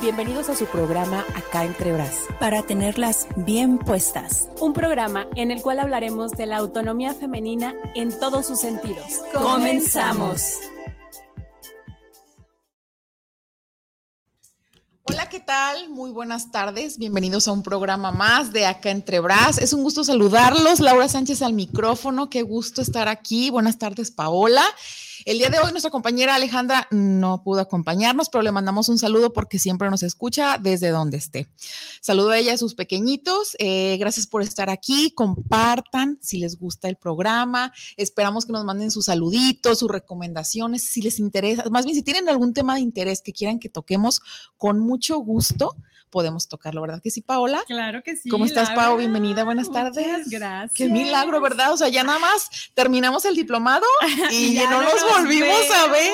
Bienvenidos a su programa Acá entre Bras, para tenerlas bien puestas. Un programa en el cual hablaremos de la autonomía femenina en todos sus sentidos. Comenzamos. Hola, ¿qué tal? Muy buenas tardes. Bienvenidos a un programa más de Acá entre Bras. Es un gusto saludarlos. Laura Sánchez al micrófono. Qué gusto estar aquí. Buenas tardes, Paola. El día de hoy nuestra compañera Alejandra no pudo acompañarnos, pero le mandamos un saludo porque siempre nos escucha desde donde esté. Saludo a ella y a sus pequeñitos. Eh, gracias por estar aquí. Compartan si les gusta el programa. Esperamos que nos manden sus saluditos, sus recomendaciones, si les interesa. Más bien, si tienen algún tema de interés que quieran que toquemos, con mucho gusto podemos tocarlo, ¿verdad que sí, Paola? Claro que sí. ¿Cómo estás, Pau? Bienvenida, buenas tardes. Gracias. Qué milagro, ¿verdad? O sea, ya nada más terminamos el diplomado y ya no nos, volvimos a ver.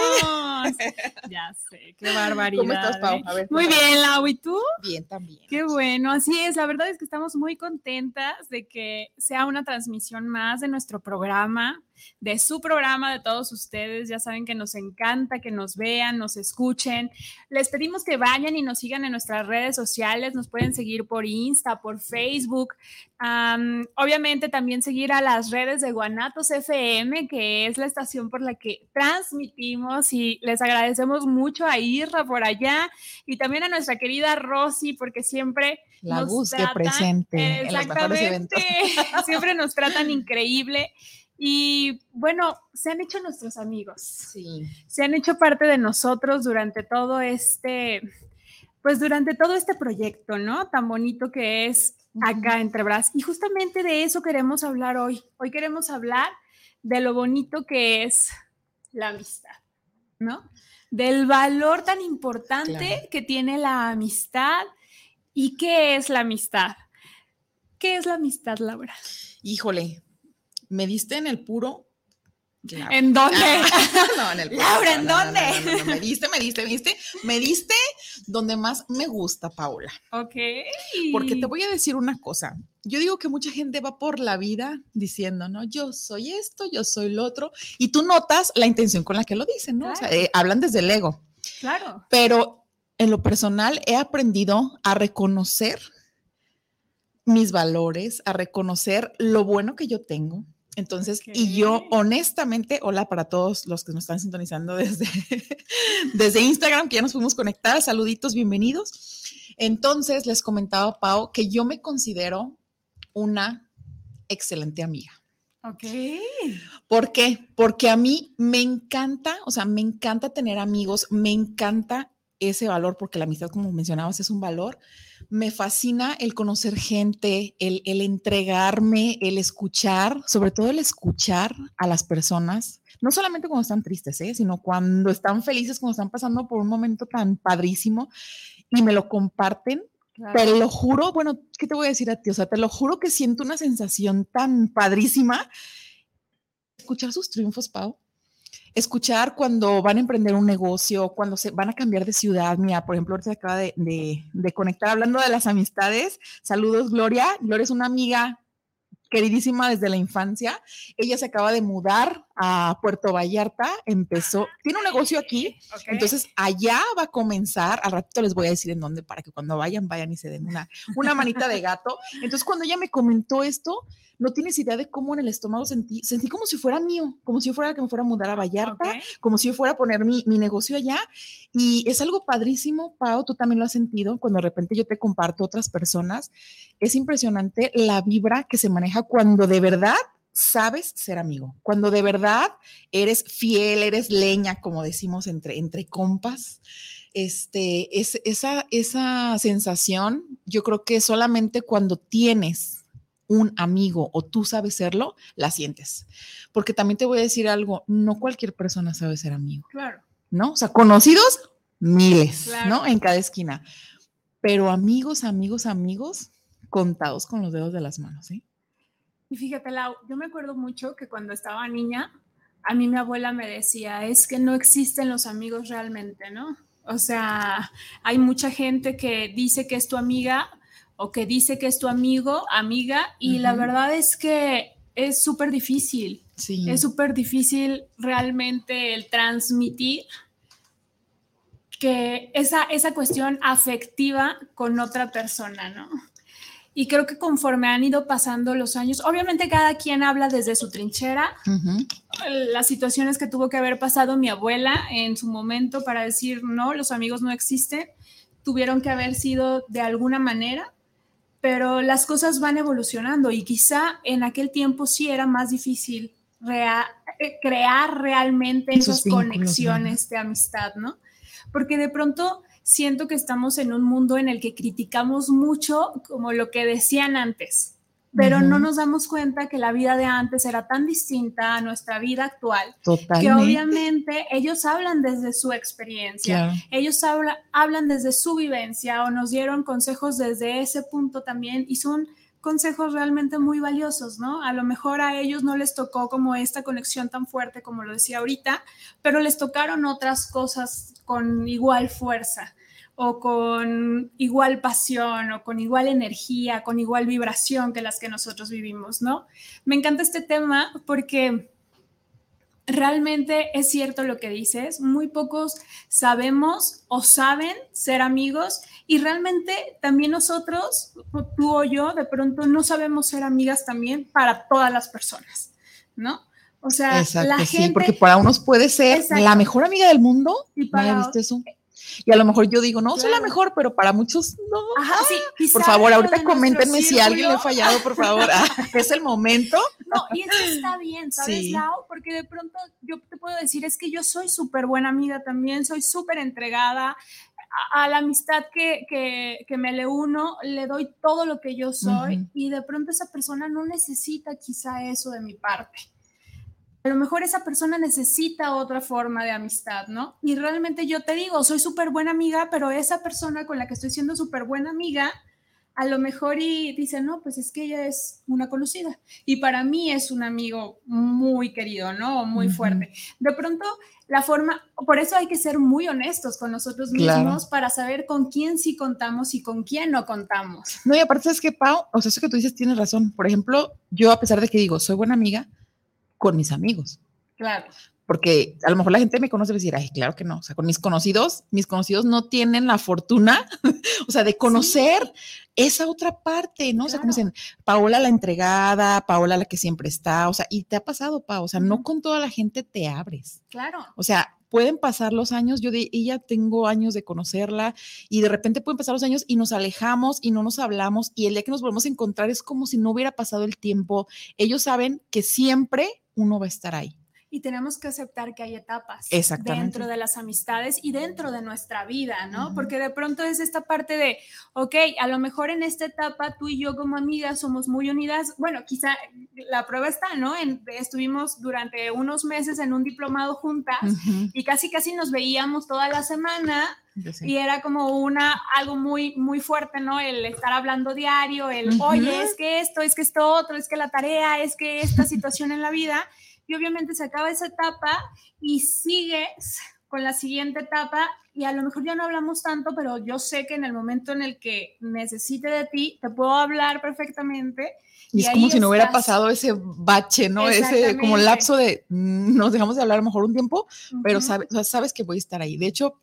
ya sé, qué barbaridad. ¿Cómo estás, Pau? A ver, muy bien, Lau, ¿y tú? Bien, también. Qué bueno, así es. La verdad es que estamos muy contentas de que sea una transmisión más de nuestro programa de su programa, de todos ustedes. Ya saben que nos encanta que nos vean, nos escuchen. Les pedimos que vayan y nos sigan en nuestras redes sociales. Nos pueden seguir por Insta, por Facebook. obviamente también seguir a las redes de Guanatos FM, que es la estación por la que transmitimos y les agradecemos mucho a Irra por allá y también a nuestra querida Rosy porque siempre la nos presente exactamente, siempre nos tratan increíble y bueno, se han hecho nuestros amigos. Sí. Se han hecho parte de nosotros durante todo este, pues durante todo este proyecto, ¿no? Tan bonito que es acá entre Bras. Y justamente de eso queremos hablar hoy. Hoy queremos hablar de lo bonito que es la amistad, ¿no? Del valor tan importante que tiene la amistad y qué es la amistad. ¿Qué es la amistad, Laura? Híjole, me diste en el puro. ¿En dónde? no, en el puro. Laura, ¿en dónde? me diste, me diste, me diste, me diste donde más me gusta, Paula. Ok. Porque te voy a decir una cosa. Yo digo que mucha gente va por la vida diciendo, no, yo soy esto, yo soy lo otro, y tú notas la intención con la que lo dicen, ¿no? O sea, eh, hablan desde el ego. Claro. Pero en lo personal he aprendido a reconocer mis valores, a reconocer lo bueno que yo tengo, entonces, y yo honestamente, hola para todos los que nos están sintonizando desde, desde Instagram, que ya nos fuimos conectar, saluditos, bienvenidos. Entonces, les comentaba, Pau, que yo me considero una excelente amiga. Ok. ¿Por qué? Porque a mí me encanta, o sea, me encanta tener amigos, me encanta ese valor, porque la amistad, como mencionabas, es un valor. Me fascina el conocer gente, el, entregarme, el escuchar, sobre todo el escuchar a las personas, no solamente cuando están tristes, ¿eh? sino cuando están felices, cuando están pasando por un momento tan padrísimo y me lo comparten. Te lo juro, bueno, ¿qué te voy a decir a ti? O sea, te lo juro que siento una sensación tan padrísima. Escuchar sus triunfos, Pau escuchar cuando van a emprender un negocio, cuando se van a cambiar de ciudad. Mira, por ejemplo, ahorita acaba de, de, conectar hablando de las amistades. Saludos, Gloria. Gloria es una amiga queridísima desde la infancia. Ella se acaba de mudar a Puerto Vallarta, empezó, tiene un negocio aquí, entonces allá va a comenzar, al ratito les voy a decir en dónde para que cuando vayan, vayan y se den una, una manita de gato. Entonces cuando ella me comentó esto, no tienes idea de cómo en el estómago sentí, sentí como si fuera mío, como si yo fuera que me fuera a mudar a Vallarta, como si yo fuera a poner mi, mi, negocio allá. Y es algo padrísimo, Pau, tú también lo has sentido, cuando de repente yo te comparto otras personas. Es impresionante la vibra que se maneja cuando de verdad sabes ser amigo, cuando de verdad eres fiel, eres leña, como decimos entre, entre compas. Este, es, esa, esa sensación, yo creo que solamente cuando tienes un amigo o tú sabes serlo, la sientes. Porque también te voy a decir algo, no cualquier persona sabe ser amigo. Claro. ¿No? O sea, conocidos, miles, ¿no? En cada esquina. Pero amigos, amigos, amigos, contados con los dedos de las manos, ¿sí? Y fíjate, Lau, yo me acuerdo mucho que cuando estaba niña, a mí mi abuela me decía, es que no existen los amigos realmente, ¿no? O sea, hay mucha gente que dice que es tu amiga o que dice que es tu amigo, amiga, y la verdad es que es súper difícil. Sí. Es súper difícil realmente el transmitir que esa, esa cuestión afectiva con otra persona, ¿no? Y creo que conforme han ido pasando los años, obviamente cada quien habla desde su trinchera, Ujú. las situaciones que tuvo que haber pasado mi abuela en su momento para decir, no, los amigos no existen, tuvieron que haber sido de alguna manera, pero las cosas van evolucionando y quizá en aquel tiempo sí era más difícil rea- eh, crear realmente Esos esas vínculos, conexiones de amistad, ¿no? Porque de pronto siento que estamos en un mundo en el que criticamos mucho como lo que decían antes, pero no nos damos cuenta que la vida de antes era tan distinta a nuestra vida actual, que Totalmente. obviamente ellos hablan desde su experiencia, Claro. ellos habla- hablan desde su vivencia o nos dieron consejos desde ese punto también y son consejos realmente muy valiosos, ¿no? A lo mejor a ellos no les tocó como esta conexión tan fuerte como lo decía ahorita, pero les tocaron otras cosas con igual fuerza o con igual pasión o con igual energía, con igual vibración que las que nosotros vivimos, ¿no? Me encanta este tema porque realmente es cierto lo que dices, muy pocos sabemos o saben ser amigos y realmente también nosotros, tú o yo, de pronto no sabemos ser amigas también para todas las personas, ¿no? O sea, Exacto, la sí, gente... porque para unos puede ser Exacto. la mejor amiga del mundo. Y ¿No para había visto eso? Y a lo mejor yo digo, no, soy la Claro. mejor, pero para muchos no. Ajá, sí, quizá Por favor, ahorita coméntenme si alguien le círculo- fallado, por favor. Ah, es el momento. No, y eso está bien, ¿sabes, Sí. Lau? Porque de pronto yo te puedo decir, es que yo soy súper buena amiga también, soy súper entregada a, a la amistad que, que, que me le uno, le doy todo lo que yo soy y de pronto esa persona no necesita quizá eso de mi parte. A lo mejor esa persona necesita otra forma de amistad, ¿no? Y realmente yo te digo, soy súper buena amiga, pero esa persona con la que estoy siendo súper buena amiga, a lo mejor y dice, no, pues es que ella es una conocida. Y para mí es un amigo muy querido, ¿no? Muy fuerte. De pronto, la forma, por eso hay que ser muy honestos con nosotros Claro. mismos para saber con quién sí contamos y con quién no contamos. No, y aparte es que, Pau, o sea, eso que tú dices tienes razón. Por ejemplo, yo a pesar de que digo, soy buena amiga con mis amigos, Claro. Porque a lo mejor la gente me conoce y decir, ay, claro que no. O sea, con mis conocidos, mis conocidos no tienen la fortuna, o sea, de conocer esa otra parte, ¿no? O sea, como dicen, Paola la entregada, Paola la que siempre está, o sea, y te ha pasado, Pau, o sea, no con toda la gente te abres. Claro. O sea, pueden pasar los años, yo de ella tengo años de conocerla y de repente pueden pasar los años y nos alejamos y no nos hablamos y el día que nos volvemos a encontrar es como si no hubiera pasado el tiempo. Ellos saben que siempre uno va a estar ahí. Y tenemos que aceptar que hay etapas dentro de las amistades y dentro de nuestra vida, ¿no? Ujú. Porque de pronto es esta parte de, ok, a lo mejor en esta etapa tú y yo como amigas somos muy unidas. Bueno, quizá la prueba está, ¿no? En- estuvimos durante unos meses en un diplomado juntas Ujú. y casi casi nos veíamos toda la semana sé. y era como una algo muy muy fuerte, ¿no? El estar hablando diario, el Ujú. oye, es que esto, es que esto otro, es que la tarea, es que esta situación en la vida y obviamente se acaba esa etapa y sigues con la siguiente etapa y a lo mejor ya no hablamos tanto, pero yo sé que en el momento en el que necesite de ti, te puedo hablar perfectamente. Y y es como si no hubiera pasado ese bache, ¿no? Ese como lapso de mm, nos dejamos de hablar a lo mejor un tiempo, pero sabes, sabes que voy a estar ahí. De hecho,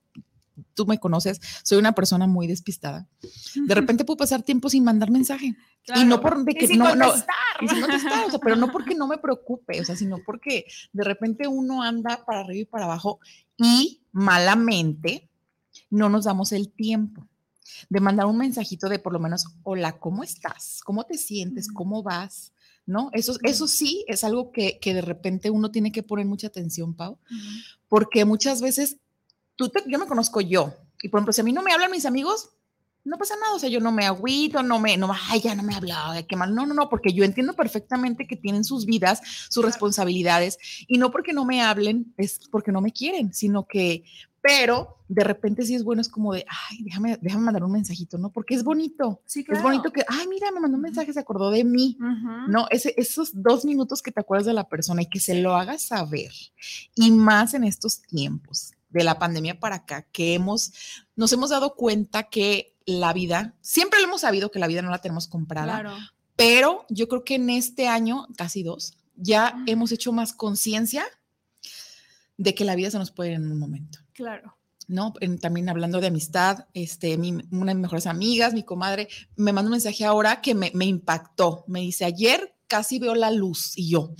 tú me conoces, soy una persona muy despistada. De repente puedo pasar tiempo sin mandar mensaje. Y no por de que sin no, no, contestar. sin contestar, o sea, pero no porque no me preocupe, o sea, sino porque de repente uno anda para arriba y para abajo y malamente no nos damos el tiempo de mandar un mensajito de por lo menos, hola, ¿cómo estás? ¿Cómo te sientes? ¿Cómo vas? ¿No? Eso, eso sí es algo que, que de repente uno tiene que poner mucha atención, Pau, porque muchas veces, tú te- yo me conozco yo, y por ejemplo, si a mí no me hablan mis amigos, no pasa nada, o sea, yo no me agüito, no me, no, ay, ya no me habla, ay, qué mal, no, no, no, porque yo entiendo perfectamente que tienen sus vidas, sus Claro. responsabilidades, y no porque no me hablen, es porque no me quieren, sino que pero de repente sí es bueno, es como de, ay, déjame, déjame mandar un mensajito, ¿no? Porque es bonito. Sí, Es bonito que, ay, mira, me mandó un mensaje, se acordó de mí. No, ese, esos dos minutos que te acuerdas de la persona y que se lo hagas saber. Y más en estos tiempos de la pandemia para acá, que hemos, nos hemos dado cuenta que la vida, siempre lo hemos sabido que la vida no la tenemos comprada, Claro. pero yo creo que en este año, casi dos, ya Mm. hemos hecho más conciencia de que la vida se nos puede ir en un momento. Claro. ¿no? En- también hablando de amistad, este, mi- una de mis mejores amigas, mi comadre, me mandó un mensaje ahora que me, me impactó. Me dice, ayer casi veo la luz y yo.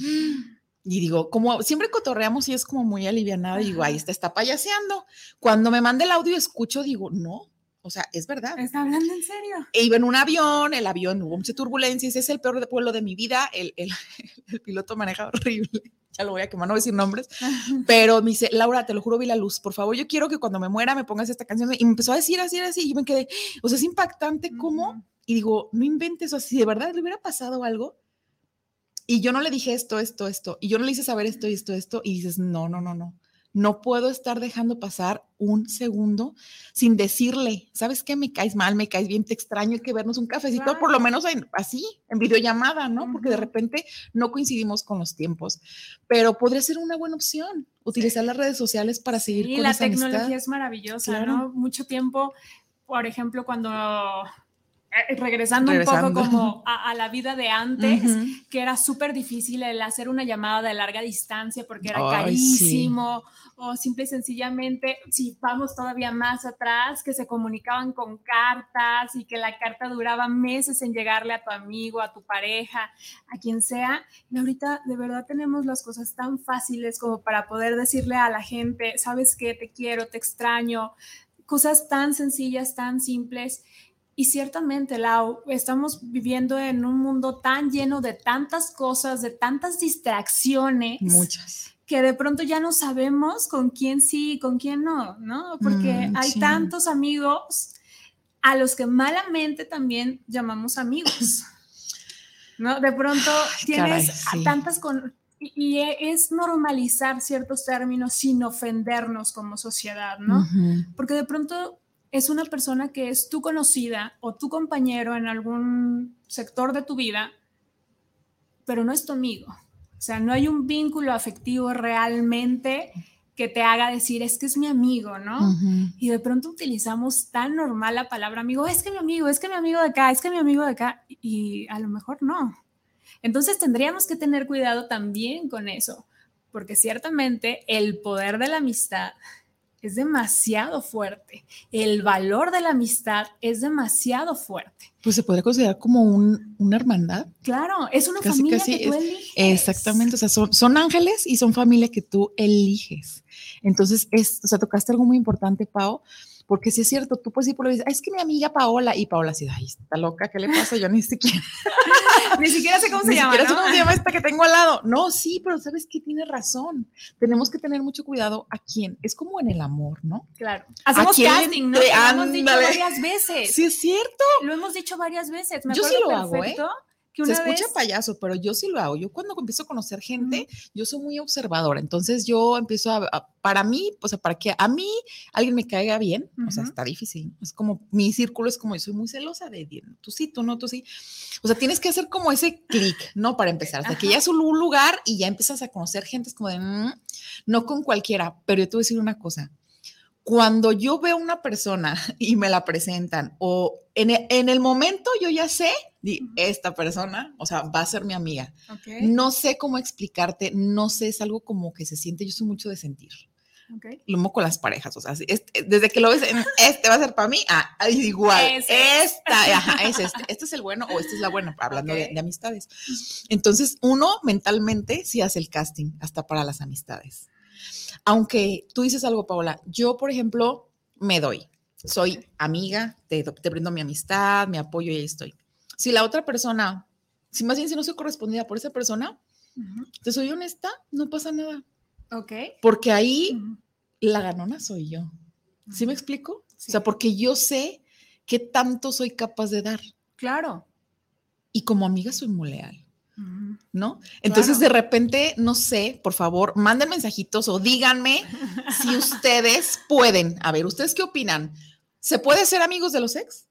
Y digo, como siempre cotorreamos y es como muy alivianada, y digo, ahí está, está payaseando. Cuando me manda el audio, escucho, digo, no, o sea, es verdad. ¿Está hablando en serio? E iba en un avión, el avión hubo mucha turbulencia, ese es el peor vuelo de mi vida, el, el- el piloto maneja horrible, ya lo voy a quemar, no voy a decir nombres, pero me dice, Laura, te lo juro, vi la luz, por favor, yo quiero que cuando me muera me pongas esta canción, y me empezó a decir así, así, y yo me quedé, o sea, es impactante cómo, Ujú. y digo, no inventes, o sea, si de verdad le hubiera pasado algo, y yo no le dije esto, esto, esto, y yo no le hice saber esto y esto, esto, y dices, no, no, no, no. No puedo estar dejando pasar un segundo sin decirle, ¿sabes qué? Me caes mal, me caes bien, te extraño, hay que vernos un cafecito, por lo menos en- así, en videollamada, ¿no? Porque de repente no coincidimos con los tiempos, pero podría ser una buena opción utilizar las redes sociales para seguir Sí, con la esa tecnología amistad. es maravillosa, Claro. ¿no? Mucho tiempo, por ejemplo, cuando regresando, Regresando. un poco como a, a la vida de antes, que era súper difícil el hacer una llamada de larga distancia porque era Ay, sí. carísimo, o simple y sencillamente, si vamos todavía más atrás, que se comunicaban con cartas y que la carta duraba meses en llegarle a tu amigo, a tu pareja, a quien sea. Y ahorita de verdad tenemos las cosas tan fáciles como para poder decirle a la gente, sabes qué, te quiero, te extraño, cosas tan sencillas, tan simples. Y ciertamente, Lau, estamos viviendo en un mundo tan lleno de tantas cosas, de tantas distracciones, Muchas. que de pronto ya no sabemos con quién sí y con quién no, ¿no? Porque Mm, hay sí. tantos amigos a los que malamente también llamamos amigos, ¿no? De pronto tienes caray, a sí. tantas con... Y es normalizar ciertos términos sin ofendernos como sociedad, ¿no? Ujú. porque de pronto es una persona que es tu conocida o tu compañero en algún sector de tu vida, pero no es tu amigo. O sea, no hay un vínculo afectivo realmente que te haga decir, es que es mi amigo, ¿no? Y de pronto utilizamos tan normal la palabra amigo, es que mi amigo, es que mi amigo de acá, es que mi amigo de acá, y a lo mejor no. Entonces tendríamos que tener cuidado también con eso, porque ciertamente el poder de la amistad es demasiado fuerte, el valor de la amistad es demasiado fuerte. Pues se podría considerar como un, una hermandad. Claro, es una Casi, familia casi que tú es- eliges. Exactamente, o sea, son, son ángeles y son familia que tú eliges. Entonces, es, o sea, tocaste algo muy importante, Pau, porque si es cierto, tú puedes ir por lo dices, "Ay, es que mi amiga Paola, y Paola así, ay, está loca, ¿qué le pasa? Yo ni siquiera, Ni siquiera sé cómo se ni llama. siquiera sé ¿no? cómo se llama esta que tengo al lado. No, sí, pero sabes que tiene razón. Tenemos que tener mucho cuidado a quién. Es como en el amor, ¿no? Claro. Hacemos casting, ¿no? Lo hemos dicho ándale. varias veces. Sí, es cierto. Lo hemos dicho varias veces. Me Yo sí lo hago, ¿eh? Que Se una escucha vez payaso, pero yo sí lo hago. Yo cuando empiezo a conocer gente, yo soy muy observadora. Entonces yo empiezo a, a- para mí, o sea, para que a mí alguien me caiga bien, o sea, está difícil. Es como, mi círculo es como, yo soy muy celosa de, tú sí, tú no, tú sí. O sea, tienes que hacer como ese clic, ¿no? Para empezar, hasta que Ajá. ya es un lu- lugar y ya empiezas a conocer gente, es como de, "Mm", no con cualquiera, pero yo te voy a decir una cosa. Cuando yo veo una persona y me la presentan o en e- en el momento yo ya sé, di, esta persona, o sea, va a ser mi amiga. Ok, No sé cómo explicarte, no sé, es algo como que se siente, yo soy mucho de sentir. ok. Lo mismo con las parejas, o sea, si es- desde que lo ves, este va a ser para mí, ah, ah, igual, es. esta, ajá, es este, este es el bueno o este es la buena, hablando de- Ok. de, amistades. Entonces, uno mentalmente sí hace el casting, hasta para las amistades. Aunque tú dices algo, Paola, yo, por ejemplo, me doy, soy amiga, te, te brindo mi amistad, mi apoyo y ahí estoy. Si la otra persona, si más bien si no soy correspondida por esa persona, te soy honesta, no pasa nada, Ok. porque ahí la ganona soy yo. ¿Sí me explico? Sí. O sea, porque yo sé qué tanto soy capaz de dar Claro. y como amiga soy muy leal. ¿No? Entonces de repente, no sé, por favor, manden mensajitos o díganme si ustedes pueden. A ver, ¿ustedes qué opinan? ¿Se puede ser amigos de los ex?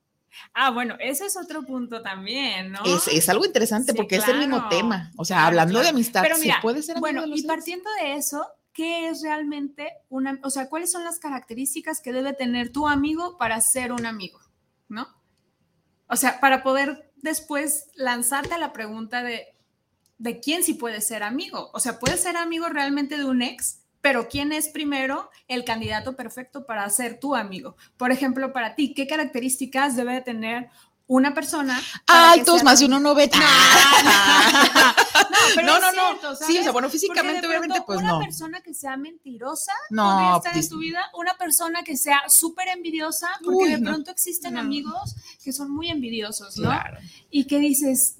Ah, bueno, ese es otro punto también, ¿no? Es, algo interesante porque es el mismo tema. O sea, hablando de amistad, Pero ¿se puede ser amigo bueno, y partiendo de eso, ¿qué es realmente una, o sea, cuáles son las características que debe tener tu amigo para ser un amigo, ¿no? O sea, para poder después lanzarte a la pregunta de, de quién sí puede ser amigo. O sea, puede ser amigo realmente de un ex, pero ¿quién es primero el candidato perfecto para ser tu amigo? Por ejemplo, para ti, ¿qué características debe tener una persona. Altos, más de uno noventa. No, no, no. no, Sí, o sea, bueno, físicamente, obviamente, pues no. Una persona que sea mentirosa no, estar en pues tu vida. Una persona que sea súper envidiosa, porque de pronto existen amigos que son muy envidiosos, ¿no? Claro. Y que dices,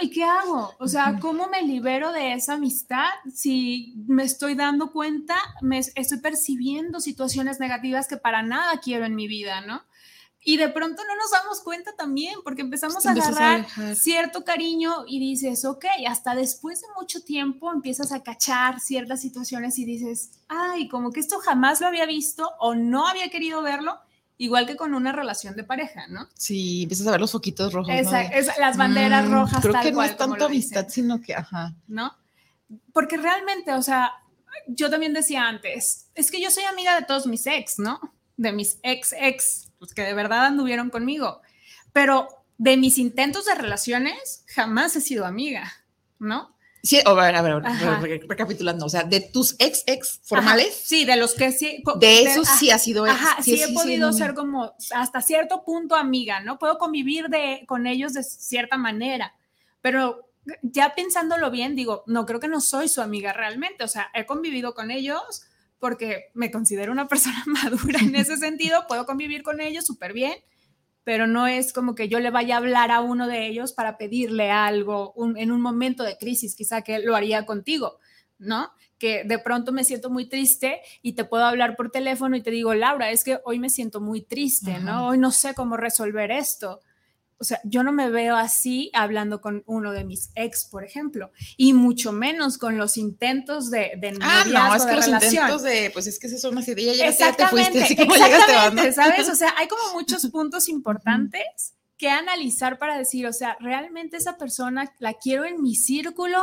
¿y qué hago? O sea, ¿cómo me libero de esa amistad si me estoy dando cuenta, me estoy percibiendo situaciones negativas que para nada quiero en mi vida, ¿no? Y de pronto no nos damos cuenta también, porque empezamos a agarrar cierto cariño y dices, ok, hasta después de mucho tiempo empiezas a cachar ciertas situaciones y dices, ay, como que esto jamás lo había visto o no había querido verlo, igual que con una relación de pareja, ¿no? Sí, empiezas a ver los foquitos rojos. las banderas mm, rojas. Creo que no es tanto amistad, sino que, ajá. ¿No? Porque realmente, o sea, yo también decía antes, es que yo soy amiga de todos mis ex, ¿no? De mis ex ex pues que de verdad anduvieron conmigo. Pero de mis intentos de relaciones, jamás he sido amiga, ¿no? Sí, a ver, a ver, recapitulando, o sea, de tus ex ex formales. sí, de los que sí. De esos sí ha sido ex. Ajá, sí, he podido ser como hasta cierto punto amiga, ¿no? Puedo convivir de, con ellos de cierta manera, pero ya pensándolo bien, digo, no creo que no soy su amiga realmente, o sea, he convivido con ellos, porque me considero una persona madura en ese sentido, puedo convivir con ellos súper bien, pero no es como que yo le vaya a hablar a uno de ellos para pedirle algo en un momento de crisis, quizá que lo haría contigo, ¿no? Que de pronto me siento muy triste y te puedo hablar por teléfono y te digo, Laura, es que hoy me siento muy triste, ¿no? Hoy no sé cómo resolver esto o sea, yo no me veo así hablando con uno de mis ex, por ejemplo, y mucho menos con los intentos de, de ah, no, es que los intentos de, pues es que se son así de ya llegaste, te fuiste, así como llegaste, ¿sabes? O sea, hay como muchos puntos importantes que analizar para decir, o sea, realmente esa persona la quiero en mi círculo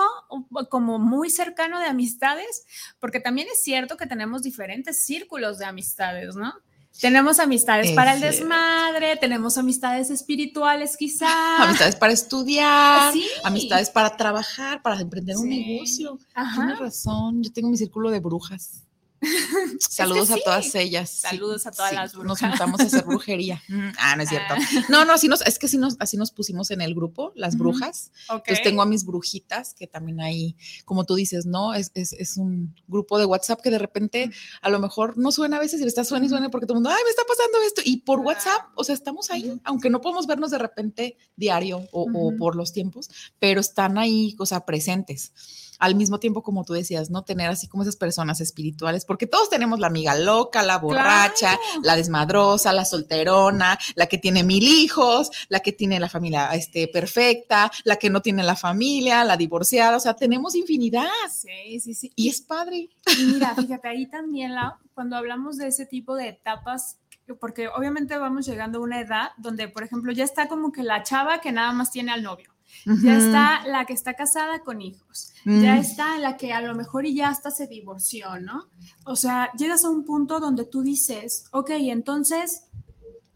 como muy cercano de amistades, porque también es cierto que tenemos diferentes círculos de amistades, ¿no? Tenemos amistades para el desmadre, tenemos amistades espirituales quizá. Amistades para estudiar, amistades para trabajar, para emprender un negocio. Tienes razón, yo tengo mi círculo de brujas. Saludos a todas ellas. Saludos a todas las brujas. Nos juntamos a hacer brujería. Mm, ah, no es cierto. Ah. No, no, así nos, es que así nos, así nos pusimos en el grupo, las brujas. Entonces tengo a mis brujitas, que también hay, como tú dices, ¿no? Es, es, es, un grupo de WhatsApp que de repente a lo mejor no suena a veces y está suena y suena porque todo el mundo, ay, me está pasando esto. Y por WhatsApp, o sea, estamos ahí, aunque no podemos vernos de repente diario o, o por los tiempos, pero están ahí, o sea, presentes al mismo tiempo, como tú decías, ¿no? Tener así como esas personas espirituales, porque todos tenemos la amiga loca, la borracha, la desmadrosa, la solterona, la que tiene mil hijos, la que tiene la familia este, perfecta, la que no tiene la familia, la divorciada, o sea, tenemos infinidad. Sí, sí, sí. Y es padre. Y mira, fíjate, ahí también, la, cuando hablamos de ese tipo de etapas, porque obviamente vamos llegando a una edad donde, por ejemplo, ya está como que la chava que nada más tiene al novio ya está la que está casada con hijos, ya está la que a lo mejor y ya hasta se divorció, ¿no? O sea, llegas a un punto donde tú dices, ok, entonces,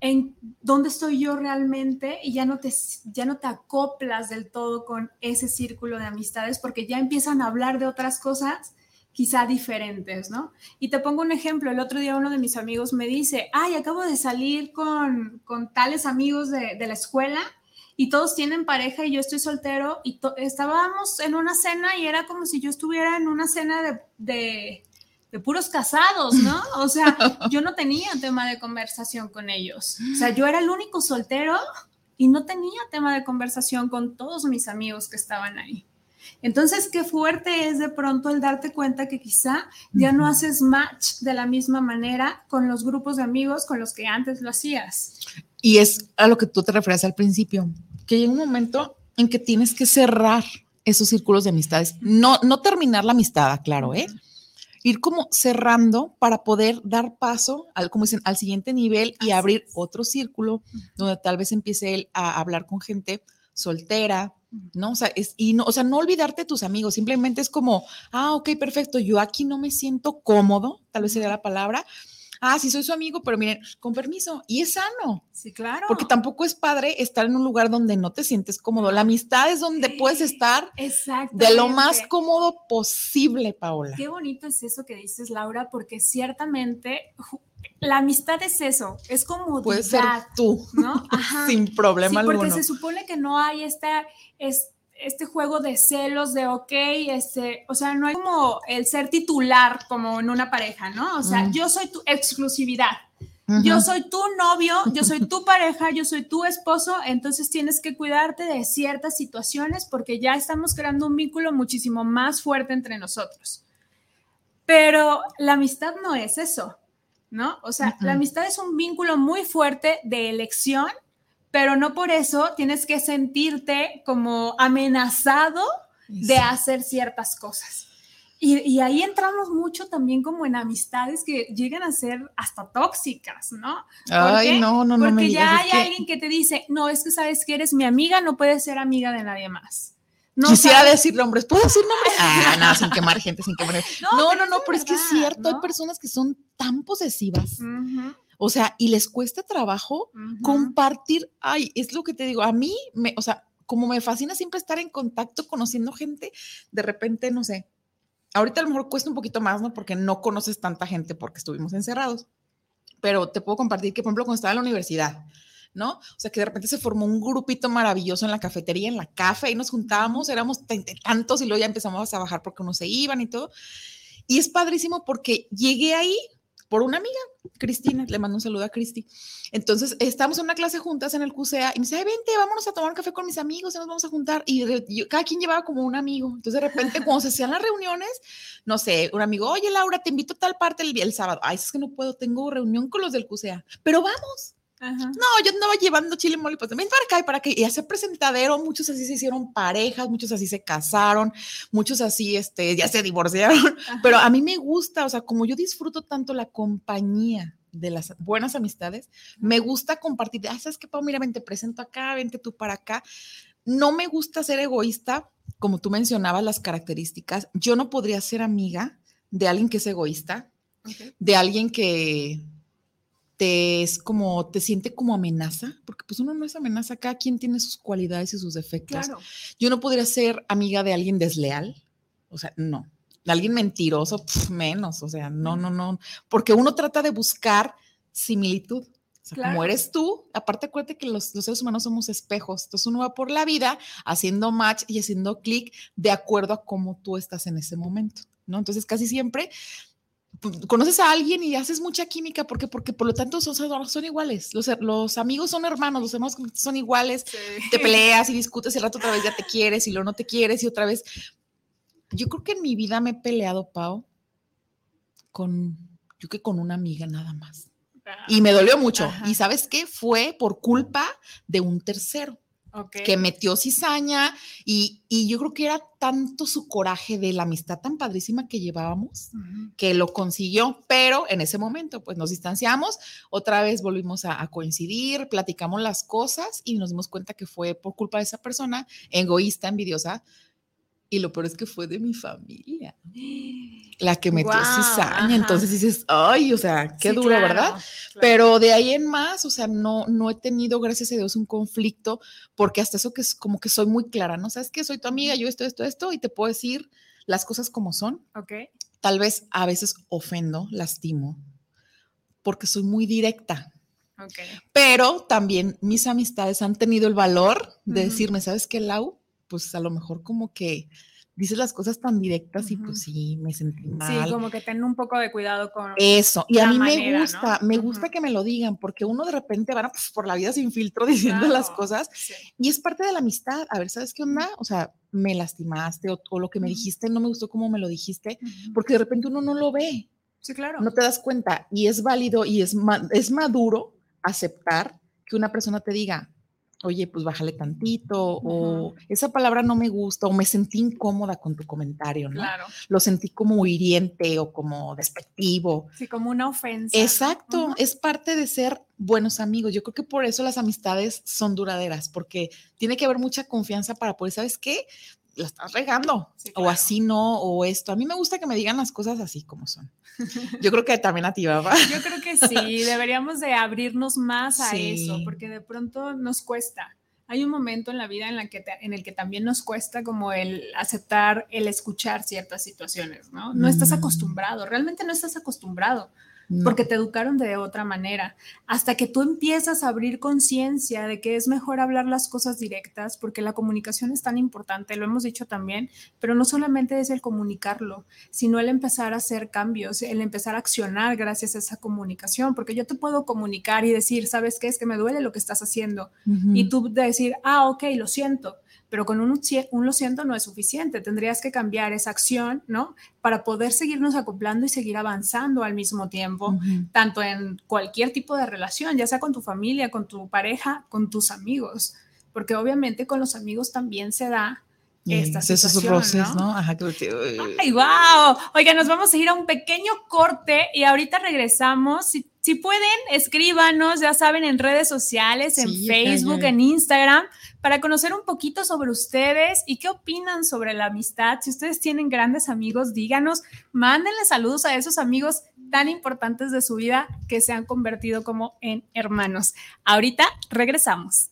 ¿en dónde estoy yo realmente? Y ya no te, ya no te acoplas del todo con ese círculo de amistades porque ya empiezan a hablar de otras cosas quizá diferentes, ¿no? Y te pongo un ejemplo, el otro día uno de mis amigos me dice, ay, acabo de salir con, con tales amigos de, de la escuela y todos tienen pareja y yo estoy soltero y estábamos en una cena y era como si yo estuviera en una cena de, de, puros casados, ¿no? O sea, yo no tenía tema de conversación con ellos. O sea, yo era el único soltero y no tenía tema de conversación con todos mis amigos que estaban ahí. Entonces, qué fuerte es de pronto el darte cuenta que quizá ya no haces match de la misma manera con los grupos de amigos con los que antes lo hacías. Y es a lo que tú te refieres al principio que hay un momento en que tienes que cerrar esos círculos de amistades. No, no terminar la amistad, claro, ¿eh? Ir como cerrando para poder dar paso al, como dicen, al siguiente nivel y abrir otro círculo donde tal vez empiece él a hablar con gente soltera, ¿no? O sea, es, y no, o sea, no olvidarte de tus amigos, simplemente es como, ah, ok, perfecto, yo aquí no me siento cómodo, tal vez sería la palabra, ah, sí soy su amigo, pero miren, con permiso, y es sano. Sí, claro. Porque tampoco es padre estar en un lugar donde no te sientes cómodo. La amistad es donde puedes estar de lo más cómodo posible, Paola. Qué bonito es eso que dices, Laura, porque ciertamente la amistad es eso, es como Puedes ser tú, ¿no? Sin problema sí, porque se supone que no hay esta, es, este juego de celos, de ok, este, o sea, no hay como el ser titular como en una pareja, ¿no? O sea, yo soy tu exclusividad. Yo soy tu novio, yo soy tu pareja, yo soy tu esposo, entonces tienes que cuidarte de ciertas situaciones porque ya estamos creando un vínculo muchísimo más fuerte entre nosotros. Pero la amistad no es eso, ¿no? O sea, la amistad es un vínculo muy fuerte de elección pero no por eso tienes que sentirte como amenazado de hacer ciertas cosas. Y, ahí entramos mucho también como en amistades que llegan a ser hasta tóxicas, ¿no? Ay, no, no, no. Porque ya hay alguien que te dice, no, es que sabes que eres mi amiga, no puedes ser amiga de nadie más. No Quisiera decir nombres, ¿puedo decir nombres? Ah, no, sin quemar gente, sin quemar. No, no, no, pero, es, que es cierto, hay personas que son tan posesivas. O sea, y les cuesta trabajo compartir. Ay, es lo que te digo, a mí, me, o sea, como me fascina siempre estar en contacto, conociendo gente, de repente, no sé, ahorita a lo mejor cuesta un poquito más, ¿no? Porque no conoces tanta gente porque estuvimos encerrados. Pero te puedo compartir que, por ejemplo, cuando estaba en la universidad, ¿no? O sea, que de repente se formó un grupito maravilloso en la cafetería, en la café, y nos juntábamos, éramos tantos y luego ya empezamos a bajar porque unos se iban y todo. Y es padrísimo porque llegué ahí por una amiga, Cristina, le mando un saludo a Cristi. Entonces, estamos en una clase juntas en el CUSEA y me dice, vente, vámonos a tomar un café con mis amigos y nos vamos a juntar. Y cada quien llevaba como un amigo. Entonces, de repente, cuando se hacían las reuniones, no sé, un amigo, oye, Laura, te invito a tal parte el, el sábado. Ay, es que no puedo, tengo reunión con los del CUSEA, pero vamos. No, yo andaba llevando chile mole, pues ven para acá y para acá. Y hace presentadero, muchos así se hicieron parejas, muchos así se casaron, muchos así, este, ya se divorciaron. Pero a mí me gusta, o sea, como yo disfruto tanto la compañía de las buenas amistades, me gusta compartir. Ah, ¿sabes qué, Pau? Mira, ven, te presento acá, vente tú para acá. No me gusta ser egoísta, como tú mencionabas las características. Yo no podría ser amiga de alguien que es egoísta, de alguien que te es como, te siente como amenaza, porque pues uno no es amenaza, cada quien tiene sus cualidades y sus defectos. Yo no podría ser amiga de alguien desleal, o sea, no. De alguien mentiroso, menos, o sea, no, no, no, porque uno trata de buscar similitud. O sea, como eres tú, aparte acuérdate que los, los, seres humanos somos espejos, entonces uno va por la vida haciendo match y haciendo clic de acuerdo a cómo tú estás en ese momento, ¿no? Entonces casi siempre conoces a alguien y haces mucha química porque porque por lo tanto son, son iguales. Los, los amigos son hermanos los hermanos son iguales. Te peleas y discutes y el rato otra vez ya te quieres y luego no te quieres y otra vez. Yo creo que en mi vida me he peleado Pau con yo que con una amiga nada más. Y me dolió mucho. y sabes qué fue por culpa de un tercero que metió cizaña y, yo creo que era tanto su coraje de la amistad tan padrísima que llevábamos que lo consiguió, pero en ese momento pues nos distanciamos, otra vez volvimos a, coincidir, platicamos las cosas y nos dimos cuenta que fue por culpa de esa persona egoísta, envidiosa, y lo peor es que fue de mi familia, la que metió cizaña. Entonces dices, ay, o sea, qué duro, ¿verdad? Pero de ahí en más, o sea, no, no he tenido, gracias a Dios, un conflicto, porque hasta eso que es como que soy muy clara, ¿no? Sabes que soy tu amiga, yo esto, esto, esto, y te puedo decir las cosas como son. Ok. Tal vez a veces ofendo, lastimo, porque soy muy directa. Okay. Pero también mis amistades han tenido el valor de decirme, ¿sabes qué, Lau? Pues a lo mejor como que dices las cosas tan directas y pues sí, me sentí mal. Sí, como que ten un poco de cuidado con eso. Y a mí me gusta, me gusta que me lo digan, porque uno de repente va pues, por la vida sin filtro diciendo las cosas y es parte de la amistad. A ver, ¿sabes qué onda? O sea, me lastimaste o, lo que me dijiste no me gustó como me lo dijiste, porque de repente uno no lo ve. Sí, claro. No te das cuenta y es válido y es, es maduro aceptar que una persona te diga, oye, pues bájale tantito, o esa palabra no me gusta, o me sentí incómoda con tu comentario, ¿no? Claro. Lo sentí como hiriente o como despectivo. Sí, como una ofensa. Exacto, es parte de ser buenos amigos. Yo creo que por eso las amistades son duraderas, porque tiene que haber mucha confianza para poder, ¿sabes qué? La estás regando, o así no, o esto. A mí me gusta que me digan las cosas así como son. Yo creo que también a ti, ¿verdad? Yo creo que sí, deberíamos de abrirnos más a eso, porque de pronto nos cuesta. Hay un momento en la vida en, la que en el que también nos cuesta como el aceptar, el escuchar ciertas situaciones, ¿no? No estás mm. acostumbrado, realmente no estás acostumbrado porque te educaron de otra manera. Hasta que tú empiezas a abrir conciencia de que es mejor hablar las cosas directas, porque la comunicación es tan importante, lo hemos dicho también, pero no solamente es el comunicarlo, sino el empezar a hacer cambios, el empezar a accionar gracias a esa comunicación, porque yo te puedo comunicar y decir, ¿sabes qué? Es que me duele lo que estás haciendo. Y tú decir, ah, ok, lo siento pero con un, un, lo siento no es suficiente. Tendrías que cambiar esa acción, ¿no? Para poder seguirnos acoplando y seguir avanzando al mismo tiempo, tanto en cualquier tipo de relación, ya sea con tu familia, con tu pareja, con tus amigos, porque obviamente con los amigos también se da esta situación, roces, ¿no? Ajá, Ay, wow. Oiga, nos vamos a ir a un pequeño corte y ahorita regresamos. Si, si pueden, escríbanos, ya saben, en redes sociales, en Facebook, en Instagram para conocer un poquito sobre ustedes y qué opinan sobre la amistad. Si ustedes tienen grandes amigos, díganos, mándenle saludos a esos amigos tan importantes de su vida que se han convertido como en hermanos. Ahorita regresamos.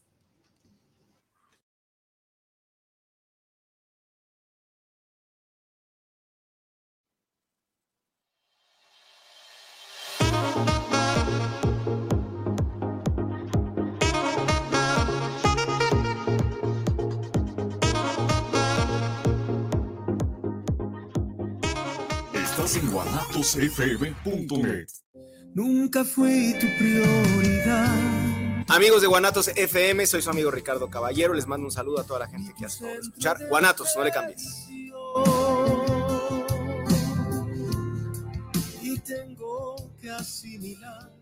En guanatosfm.net. Nunca fui tu prioridad. Amigos de Guanatos FM, soy su amigo Ricardo Caballero. Les mando un saludo a toda la gente que hace escuchar. Guanatos, no le cambies. Y tengo que asimilar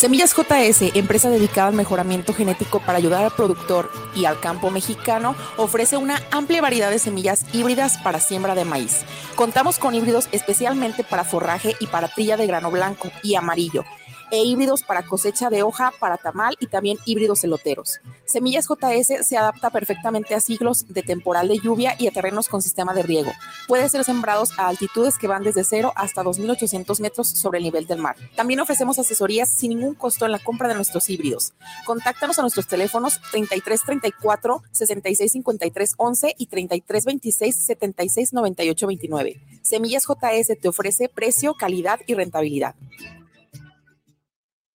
Semillas JS, empresa dedicada al mejoramiento genético para ayudar al productor y al campo mexicano, ofrece una amplia variedad de semillas híbridas para siembra de maíz. Contamos con híbridos especialmente para forraje y para trilla de grano blanco y amarillo e híbridos para cosecha de hoja, para tamal y también híbridos eloteros. Semillas JS se adapta perfectamente a siglos de temporal de lluvia y a terrenos con sistema de riego. Puede ser sembrados a altitudes que van desde 0 hasta 2.800 metros sobre el nivel del mar. También ofrecemos asesorías sin ningún costo en la compra de nuestros híbridos. Contáctanos a nuestros teléfonos 3334 6653 11 y 3326 76 29. Semillas JS te ofrece precio, calidad y rentabilidad.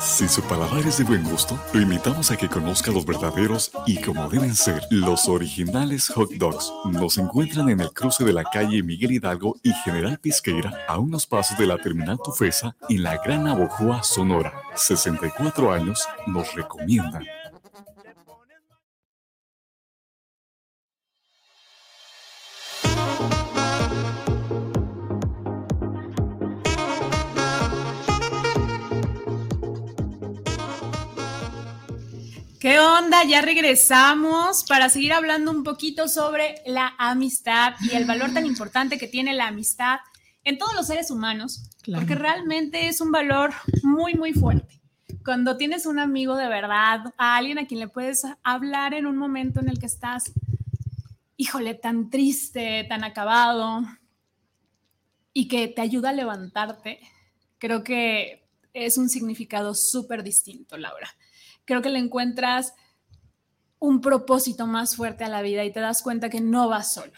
Si su paladar es de buen gusto, lo invitamos a que conozca los verdaderos y como deben ser los originales hot dogs. Nos encuentran en el cruce de la calle Miguel Hidalgo y General Pisqueira, a unos pasos de la terminal Tufesa, en la Gran Abojoa, Sonora. 64 años nos recomiendan. ¿Qué onda? Ya regresamos para seguir hablando un poquito sobre la amistad y el valor tan importante que tiene la amistad en todos los seres humanos, porque realmente es un valor muy, muy fuerte. Cuando tienes un amigo de verdad, a alguien a quien le puedes hablar en un momento en el que estás, híjole, tan triste, tan acabado, y que te ayuda a levantarte, creo que es un significado súper distinto, Laura creo que le encuentras un propósito más fuerte a la vida y te das cuenta que no vas solo,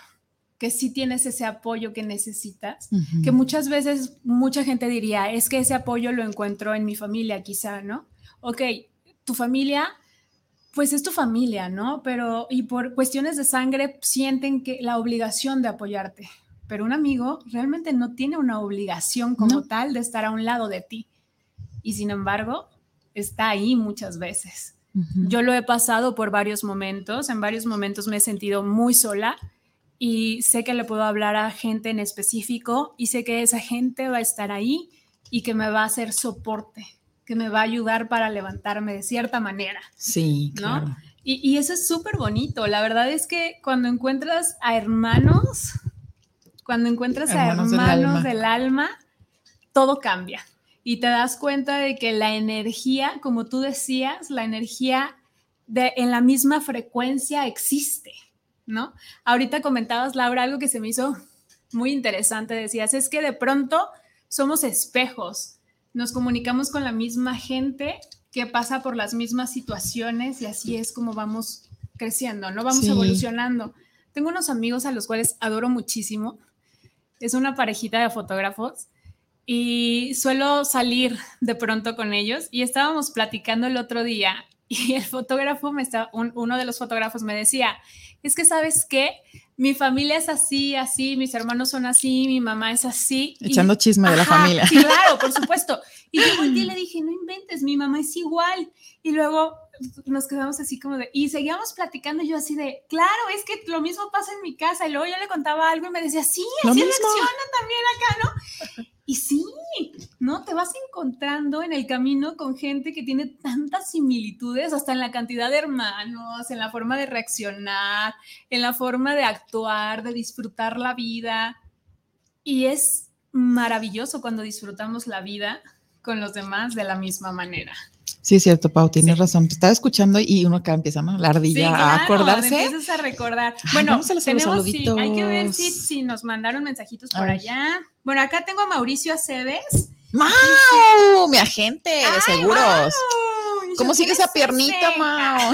que sí tienes ese apoyo que necesitas, que muchas veces mucha gente diría, es que ese apoyo lo encuentro en mi familia quizá, ¿no? Ok, tu familia pues es tu familia, ¿no? Pero, y por cuestiones de sangre sienten que la obligación de apoyarte. Pero un amigo realmente no tiene una obligación como No. tal de estar a un lado de ti. Y sin embargo, está ahí muchas veces. Yo lo he pasado por varios momentos, en varios momentos me he sentido muy sola y sé que le puedo hablar a gente en específico y sé que esa gente va a estar ahí y que me va a hacer soporte, que me va a ayudar para levantarme de cierta manera. Sí, ¿no? claro. Y, y eso es súper bonito. La verdad es que cuando encuentras a hermanos, cuando encuentras Hermanos a del hermanos alma. del alma, todo cambia. Y te das cuenta de que la energía, como tú decías, la energía de, en la misma frecuencia existe, ¿no? Ahorita comentabas, Laura, algo que se me hizo muy interesante. Decías, es que de pronto somos espejos, nos comunicamos con la misma gente que pasa por las mismas situaciones y así es como vamos creciendo, ¿no? Vamos Sí. evolucionando. Tengo unos amigos a los cuales adoro muchísimo. Es una parejita de fotógrafos y suelo salir de pronto con ellos y estábamos platicando el otro día y el fotógrafo me está, un- uno de los fotógrafos me decía, es que sabes qué, mi familia es así, así, mis hermanos son así, mi mamá es así. y- Echando chisme de la familia. Claro, por supuesto. Y yo y le dije, no inventes, mi mamá es igual. Y luego nos quedamos así como de, y seguíamos platicando y yo así de, claro, es que lo mismo pasa en mi casa. Y luego yo le contaba algo y me decía, sí, así reaccionan también acá, ¿no? Y sí, ¿no? Te vas encontrando en el camino con gente que tiene tantas similitudes, hasta en la cantidad de hermanos, en la forma de reaccionar, en la forma de actuar, de disfrutar la vida. Y es maravilloso cuando disfrutamos la vida con los demás de la misma manera. Sí, es cierto, Pau, tienes Sí. razón. Te estaba escuchando y uno acá empieza, ¿no? La ardilla a claro, acordarse. Empiezas a recordar. Bueno, tenemos, sí, hay que ver si, si nos mandaron mensajitos por allá. Bueno, acá tengo a Mauricio Aceves. ¡Mau! Mi agente de ¡Ay, seguros. Mau! ¿Cómo sigue esa piernita. Mau?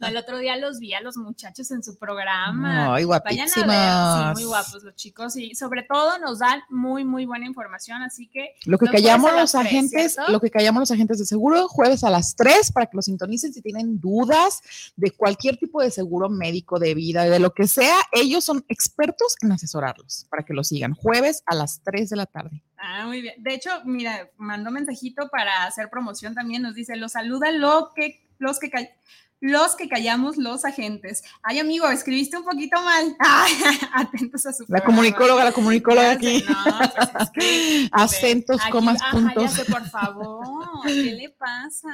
No, el otro día los vi a los muchachos en su programa. Ay, Vayan a ver, sí, muy guapos los chicos y sobre todo nos dan muy, muy buena información, así que Lo que callamos los agentes, ¿cierto? lo que callamos los agentes de seguro, jueves a las 3 para que los sintonicen si tienen dudas de cualquier tipo de seguro médico, de vida, de lo que sea, ellos son expertos en asesorarlos para que lo sigan. Jueves a las 3 de la tarde. Ah, muy bien. De hecho, mira, mandó mensajito para hacer promoción también. Nos dice, los saluda lo que, los que los que callamos los agentes. Ay, amigo, escribiste un poquito mal. Ay, atentos a su La programa. comunicóloga, la comunicóloga aquí. no, pues es que, Acentos, aquí- comas, ajá, puntos. sé, por favor. ¿Qué le pasa?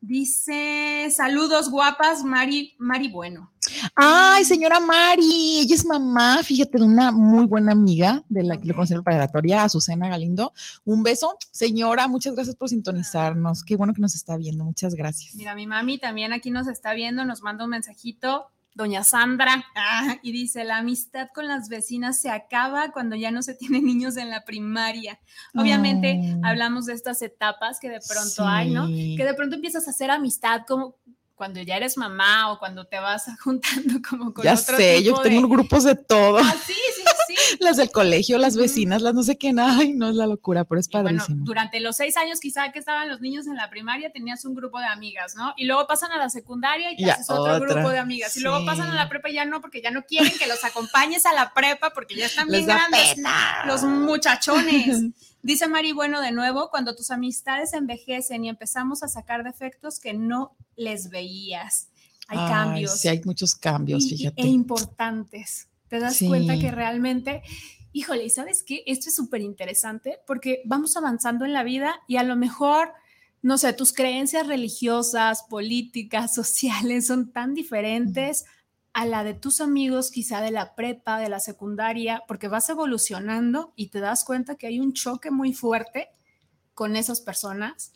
Dice, saludos guapas, Mari, Mari Bueno. Ay, señora Mari, ella es mamá, fíjate, de una muy buena amiga de la que en la preparatoria, Azucena Galindo. Un beso, señora, muchas gracias por sintonizarnos. Qué bueno que nos está viendo, muchas gracias. Mira, mi mami también aquí nos está viendo, nos manda un mensajito, doña Sandra, ah, y dice, la amistad con las vecinas se acaba cuando ya no se tienen niños en la primaria. Obviamente Oh. hablamos de estas etapas que de pronto hay, ¿no? Que de pronto empiezas a hacer amistad como cuando ya eres mamá o cuando te vas juntando como con Ya otro sé, tipo yo tengo de... grupos de todo. Ah, sí, sí, sí. Las del colegio, las vecinas, las no sé qué, ay, no es la locura, pero es Y bueno, padrísimo. durante los seis años quizá que estaban los niños en la primaria tenías un grupo de amigas, ¿no? Y luego pasan a la secundaria y te Ya, haces otro otra, grupo de amigas. Y luego pasan a la prepa y ya no, porque ya no quieren que los acompañes a la prepa porque ya están Les bien grandes. pena. Los muchachones. Dice Mari Bueno de nuevo, cuando tus amistades envejecen y empezamos a sacar defectos que no les veías. Hay Ay, cambios Sí, hay muchos cambios, y- fíjate. e importantes. Te das Sí. cuenta que realmente, híjole, ¿y sabes qué? Esto es súper interesante porque vamos avanzando en la vida y a lo mejor, no sé, tus creencias religiosas, políticas, sociales son tan diferentes a la de tus amigos, quizá de la prepa, de la secundaria, porque vas evolucionando y te das cuenta que hay un choque muy fuerte con esas personas.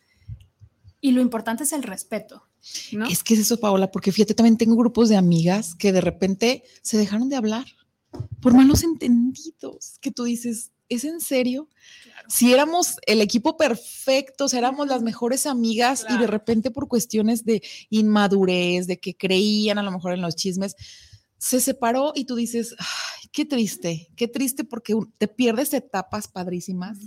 Y lo importante es el respeto, ¿no? Es que es eso, Paola, porque fíjate, también tengo grupos de amigas que de repente se dejaron de hablar por malos entendidos, que tú dices, ¿es en serio? Si éramos el equipo perfecto, sea, éramos las mejores amigas y de repente por cuestiones de inmadurez, de que creían a lo mejor en los chismes, se separó y tú dices, ay, qué triste, qué triste porque te pierdes etapas padrísimas,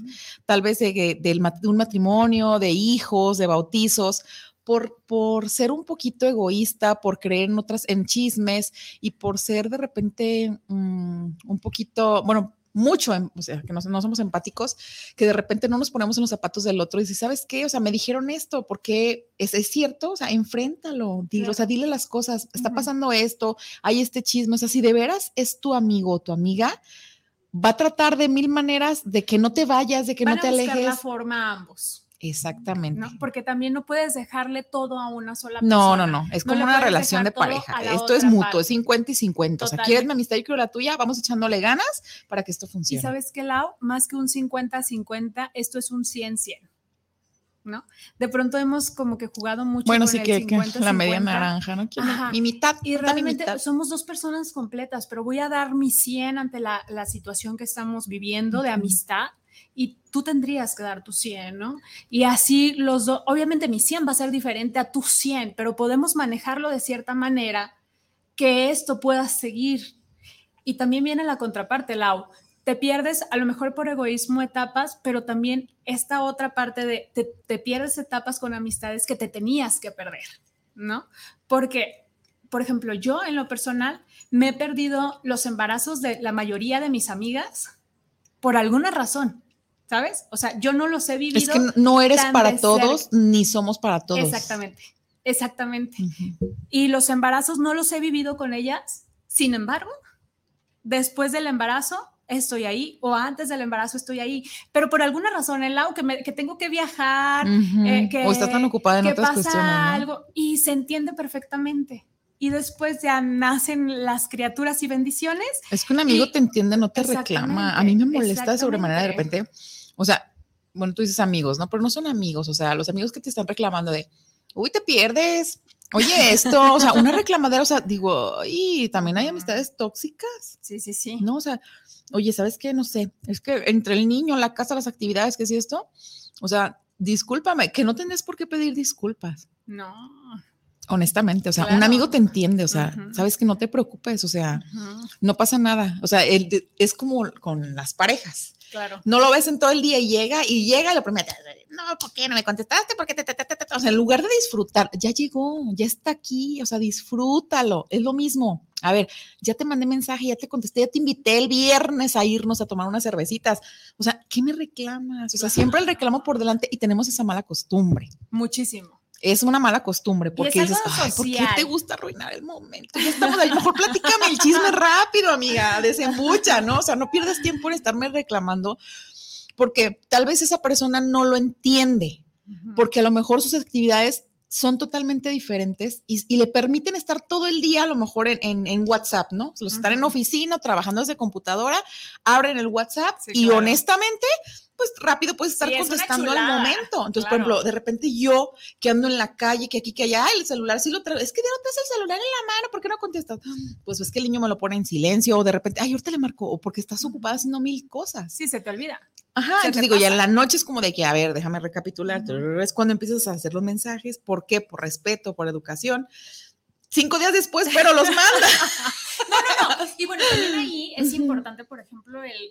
tal vez de un matrimonio, de hijos, de bautizos, por, por ser un poquito egoísta, por creer en otras, en chismes y por ser de repente mm, un poquito, bueno, mucho, em- o sea, que no, no somos empáticos, que de repente no nos ponemos en los zapatos del otro y dices, ¿sabes qué? O sea, me dijeron esto, porque es, es cierto, o sea, enfréntalo, dile, o sea, dile las cosas, está pasando esto, hay este chisme, o sea, si de veras es tu amigo o tu amiga, va a tratar de mil maneras de que no te vayas, de que Van no te a buscar la alejes. forma a ambos, Exactamente. ¿no? Porque también no puedes dejarle todo a una sola No, persona. no, no. Es No como le una relación de pareja. la Esto es mutuo, es 50 y 50. O sea, quieres mi amistad, yo quiero la tuya, vamos echándole ganas para que esto Y funcione. sabes que, Lau, más que un 50-50, esto es un 100-100. ¿No? De pronto hemos como que jugado mucho Bueno, con sí el que, que 50, la media 50. naranja, ¿no? Ajá. Mi mitad, Y realmente mitad. somos dos personas completas, pero voy a dar mi 100 ante la, la situación que estamos viviendo de Ujú. amistad y tú tendrías que dar tu 100, ¿no? Y así los dos, obviamente mi 100 va a ser diferente a tu 100, pero podemos manejarlo de cierta manera que esto pueda seguir. Y también viene la contraparte, Lau. Te pierdes a lo mejor por egoísmo etapas, pero también esta otra parte de te, te pierdes etapas con amistades que te tenías que perder, ¿no? Porque, por ejemplo, yo en lo personal me he perdido los embarazos de la mayoría de mis amigas por alguna razón, ¿sabes? O sea, yo no los he vivido. Es que no eres para todos, ni somos para todos. Exactamente, exactamente. Ujú. Y los embarazos no los he vivido con ellas. Sin embargo, después del embarazo estoy ahí o antes del embarazo estoy ahí, pero por alguna razón el lado que, me- que tengo que viajar, Ujú. eh, que, o estás tan ocupada en que otras pasa cuestiones. ¿no? algo y se entiende perfectamente. Y después ya nacen las criaturas y bendiciones. Es que un amigo Y- te entiende, no te reclama. A mí me molesta de sobremanera de repente. O sea, bueno, tú dices amigos, ¿no? Pero no son amigos. O sea, los amigos que te están reclamando de, uy, te pierdes. Oye, esto, o sea, una reclamadera, o sea, digo, y también hay amistades tóxicas, Sí, sí, sí. ¿no? O sea, oye, ¿sabes qué? No sé, es que entre el niño, la casa, las actividades, ¿qué es esto? O sea, discúlpame, que no tenés por qué pedir disculpas. No. Honestamente, o sea, un amigo te entiende, o sea, sabes que no te preocupes, o sea, no pasa nada. O sea, el- es como con las parejas. Claro. No lo ves en todo el día y llega y llega y lo primero, no, ¿por qué no me contestaste? ¿Por qué te, te, te, te, te?". O sea, en lugar de disfrutar, ya llegó, ya está aquí, o sea, disfrútalo, es lo mismo. A ver, ya te mandé mensaje, ya te contesté, ya te invité el viernes a irnos a tomar unas cervecitas. O sea, ¿qué me reclamas? O sea, siempre el reclamo por delante y tenemos esa mala costumbre. Muchísimo. Es una mala costumbre porque es dices, ay, ¿por qué te gusta arruinar el momento? Ya estamos ahí, mejor platícame el chisme rápido, amiga, desembucha, ¿no? O sea, no pierdas tiempo en estarme reclamando porque tal vez esa persona no lo entiende, porque a lo mejor sus actividades son totalmente diferentes y, y le permiten estar todo el día a lo mejor en, en- en WhatsApp, ¿no? Los están en oficina, trabajando desde computadora, abren el WhatsApp Sí, y claro. honestamente, pues rápido puedes estar Sí, es una contestando al momento. Entonces, por ejemplo, de repente yo que ando en la calle, que aquí, que allá, el celular sí lo traigo, es que ya no traes el celular en la mano, ¿por qué no contestas? Pues es que el niño me lo pone en silencio o de repente, ay, ahorita le marco, o porque estás ocupada haciendo mil cosas. Sí, se te olvida. Ajá, entonces te digo, ya en la noche es como de que, a ver, déjame recapitular, es cuando empiezas a hacer los mensajes, ¿por qué? Por respeto, por educación. Cinco días después, pero los manda. Y bueno, también ahí es importante, por ejemplo, el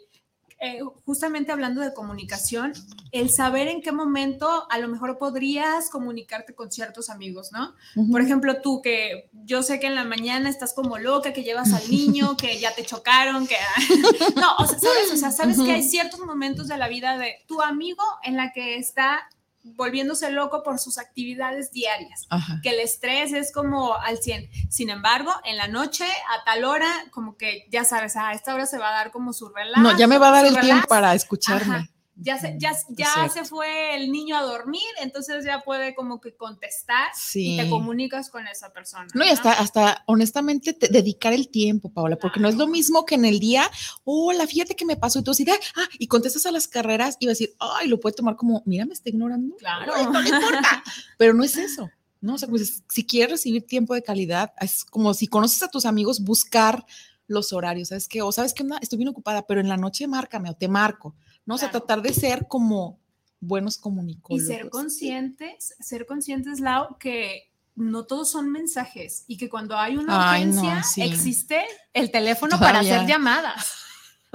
eh, justamente hablando de comunicación, el saber en qué momento a lo mejor podrías comunicarte con ciertos amigos, ¿no? Por ejemplo, tú que yo sé que en la mañana estás como loca, que llevas al niño, que ya te chocaron, que no, o sea, sabes, o sea, sabes que hay ciertos momentos de la vida de tu amigo en la que está volviéndose loco por sus actividades diarias Ajá. que el estrés es como al 100. Sin embargo, en la noche, a tal hora, como que ya sabes, a esta hora se va a dar como su relax. No, ya me va a dar el relax. tiempo para escucharme. Ajá. Ya, se, ya, ya se fue el niño a dormir, entonces ya puede como que contestar Sí. y te comunicas con esa persona. No, y hasta, hasta honestamente te- dedicar el tiempo, Paola, porque no es lo mismo que en el día, hola, fíjate que me pasó y tú así, de, ah, y contestas a las carreras y vas a decir, ay, lo puede tomar como, mira, me está ignorando. Claro. Ay, no le importa. Pero no es eso, ¿no? O sea, pues, si quieres recibir tiempo de calidad, es como si conoces a tus amigos, buscar los horarios, ¿sabes qué? O sabes que estoy bien ocupada, pero en la noche márcame o te marco, ¿no? O sea, Claro. tratar de ser como buenos Y comunicólogos. ser conscientes, ser conscientes, Lau, que no todos son mensajes y que cuando hay una Ay, no, urgencia sí. existe el teléfono para hacer llamadas.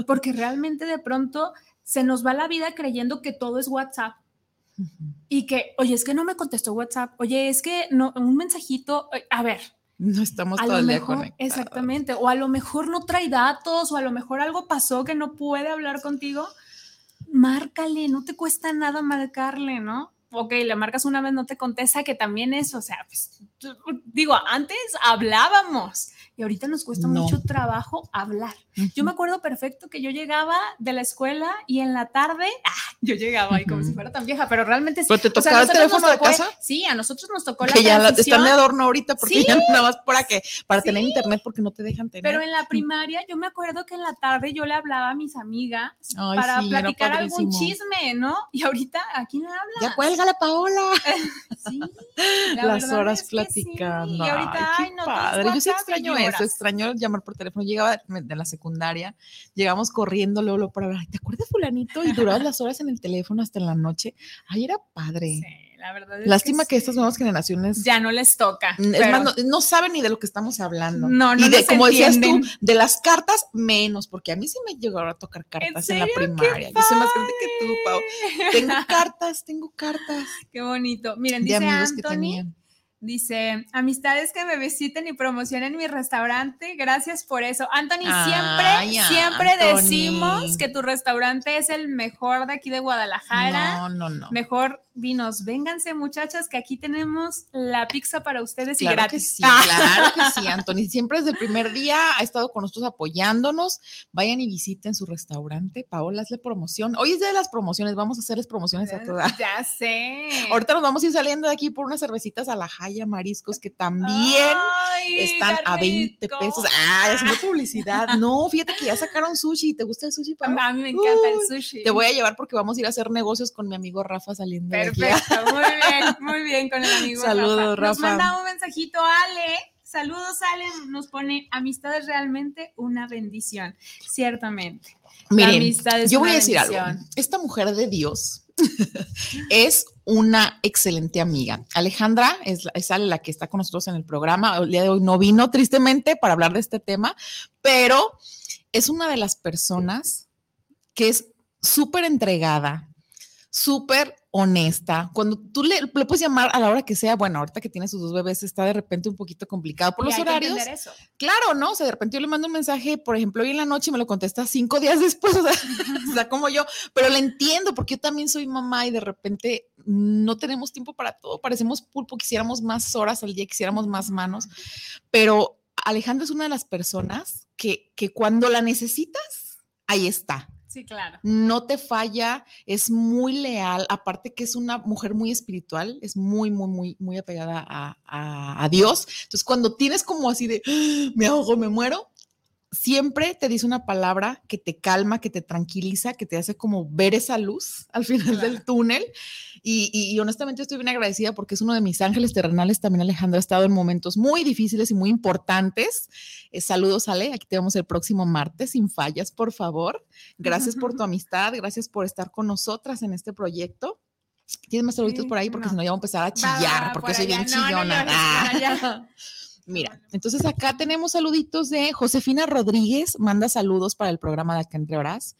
Porque realmente de pronto se nos va la vida creyendo que todo es WhatsApp. y que, oye, es que no me contestó WhatsApp, oye, es que no, un mensajito, eh, a ver. No estamos a todo el día mejor, conectados. exactamente, o a lo mejor no trae datos, o a lo mejor algo pasó que no puede hablar contigo, márcale, no te cuesta nada marcarle, ¿no? Ok, le marcas una vez, no te contesta, que también es, o sea, pues, digo, antes hablábamos y ahorita nos cuesta No. mucho trabajo hablar. Yo me acuerdo perfecto que yo llegaba de la escuela y en la tarde, ah, yo llegaba ahí como si fuera tan vieja, pero realmente sí. ¿Pero te O sea, tocaba el teléfono de tocó- casa? Sí, a nosotros nos tocó la que ya la- están de adorno ahorita porque Sí. ya nada más para que para Sí. tener internet porque no te dejan tener. Pero en la primaria, yo me acuerdo que en la tarde yo le hablaba a mis amigas Ay, para sí, platicar algún chisme, ¿no? Y ahorita, ¿a quién le habla? ya cuélgale, Paola. Sí, la Las horas platicando. Y ahorita, Ay, ay, qué no, padre. Yo sí extraño eso, extraño llamar por teléfono. Llegaba de la secundaria, llegamos corriendo luego, luego para hablar. "Ay, ¿Te acuerdas fulanito? Y durabas las horas en el teléfono hasta en la noche. Ay, era padre. Sí, la verdad es Lástima que, sí. estas nuevas generaciones ya no les toca. Mm, Es pero- más, no, no saben ni de lo que estamos hablando. No, no y de, como decías tú, de las cartas, menos, porque a mí sí me llegaron a tocar cartas en, la serio? ¡Qué primaria. Yo soy más grande que tú, Pau. Tengo cartas, tengo cartas Qué bonito. Miren, de dice amigos que Anthony, tenían. Dice, amistades que me visiten y promocionen mi restaurante, gracias por eso. Anthony, Ay, siempre, siempre Anthony. decimos que tu restaurante es el mejor de aquí de Guadalajara. No, no, no. Mejor vinos, vénganse muchachas, que aquí tenemos la pizza para ustedes y que gratis. sí, claro que sí, Anthony. Siempre desde el primer día ha estado con nosotros apoyándonos. Vayan y visiten su restaurante. Paola, hazle promoción. Hoy es día de las promociones. Vamos a hacerles promociones a todas. Ya sé. Ahorita nos vamos a ir saliendo de aquí por unas cervecitas a la Jaya Mariscos que también Ay, están a 20 rico. pesos. Ah, haciendo publicidad. No, fíjate que ya sacaron sushi. ¿Te gusta el sushi, Paola? A mí me encanta el sushi. Te voy a llevar porque vamos a ir a hacer negocios con mi amigo Rafa saliendo de. Perfecto, muy bien, muy bien con el amigo Saludos, Rafa. Nos Rafa. manda un mensajito Ale. Saludos, Ale. Nos pone amistad es realmente una bendición. Ciertamente. Miren, yo voy a decir algo. Esta mujer de Dios es una excelente amiga. Alejandra es, la- que está con nosotros en el programa. El día de hoy no vino tristemente para hablar de este tema, pero es una de las personas que es súper entregada, súper honesta. Cuando tú le, le puedes llamar a la hora que sea, bueno, ahorita que tiene sus dos bebés está de repente un poquito complicado por Y los hay horarios. eso. Claro, ¿no? O sea, de repente yo le mando un mensaje, por ejemplo, hoy en la noche y me lo contesta cinco días después, o sea, o sea, como yo, pero le entiendo porque yo también soy mamá y de repente no tenemos tiempo para todo, parecemos pulpo, quisiéramos más horas al día, quisiéramos más manos, pero Alejandra es una de las personas que, que cuando la necesitas, ahí está Sí, claro. no te falla, es muy leal, aparte que es una mujer muy espiritual, es muy, muy, muy, muy apegada a, Dios. Entonces, cuando tienes como así de, "Ah, me ahogo, me muero, siempre te dice una palabra que te calma, que te tranquiliza, que te hace como ver esa luz al final del túnel. Y, y- y honestamente estoy bien agradecida porque es uno de mis ángeles terrenales. También Alejandra ha estado en momentos muy difíciles y muy importantes. Eh, saludos, Ale. Aquí te vemos el próximo martes, sin fallas, por favor. Gracias por tu amistad, gracias por estar con nosotras en este proyecto. ¿Tienes más saluditos Sí, por ahí? Porque no. si no, ya voy a empezar a chillar, va, porque por soy bien allá. No, no chillona. Ah. Mira, entonces acá tenemos saluditos de Josefina Rodríguez, manda saludos para el programa de acá entre horas.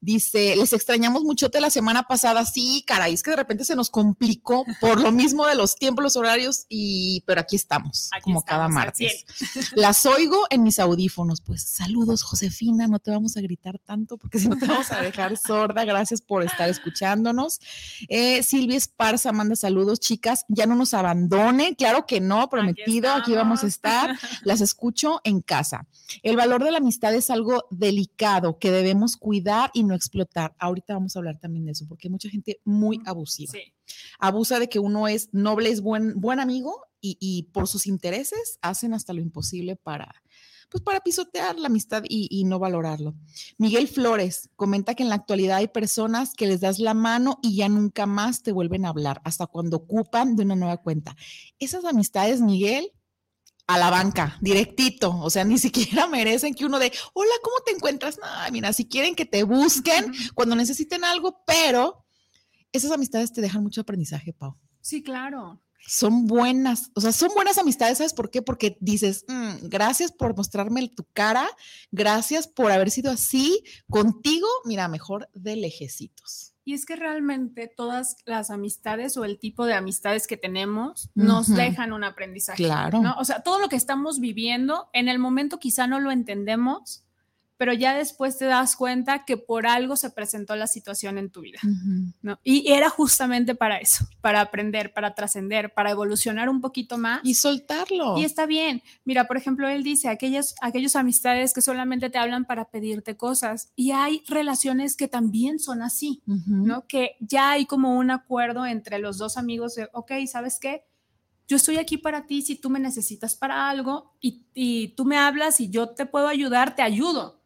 Dice, les extrañamos muchote la semana pasada. Sí, caray, es que de repente se nos complicó por lo mismo de los tiempos, los horarios, y pero aquí estamos, Aquí como cada estamos, martes. Las oigo en mis audífonos. Pues saludos, Josefina, no te vamos a gritar tanto porque si no te vamos a dejar sorda. Gracias por estar escuchándonos. Eh, Silvia Esparza manda saludos, chicas. Ya no nos abandonen, claro que no, prometido, aquí, vamos estar. Las escucho en casa. El valor de la amistad es algo delicado que debemos cuidar y no explotar. Ahorita vamos a hablar también de eso, porque hay mucha gente muy abusiva. Sí. Abusa de que uno es noble, es buen, buen amigo y, y por sus intereses hacen hasta lo imposible para, pues para pisotear la amistad y, y no valorarlo. Miguel Flores comenta que en la actualidad hay personas que les das la mano y ya nunca más te vuelven a hablar, hasta cuando ocupan de una nueva cuenta. Esas amistades, Miguel, a la banca, directito, o sea, ni siquiera merecen que uno de, hola, ¿cómo te encuentras? No, mira, si quieren que te busquen cuando necesiten algo, pero esas amistades te dejan mucho aprendizaje, Pau Sí, claro. son buenas, o sea, son buenas amistades, ¿sabes por qué? Porque dices, "Mm, gracias por mostrarme tu cara, gracias por haber sido así contigo, mira, mejor de lejecitos. Y es que realmente todas las amistades o el tipo de amistades que tenemos nos dejan un aprendizaje. Claro. ¿no? O sea, todo lo que estamos viviendo, en el momento quizá no lo entendemos, pero ya después te das cuenta que por algo se presentó la situación en tu vida, ¿no? Y era justamente para eso, para aprender, para trascender, para evolucionar un poquito más. Y soltarlo. Y está bien. Mira, por ejemplo, él dice, aquellas, aquellos amistades que solamente te hablan para pedirte cosas. Y hay relaciones que también son así, ¿no? Que ya hay como un acuerdo entre los dos amigos de, ok, ¿sabes qué? yo estoy aquí para ti si tú me necesitas para algo y, y, tú me hablas y yo te puedo ayudar, te ayudo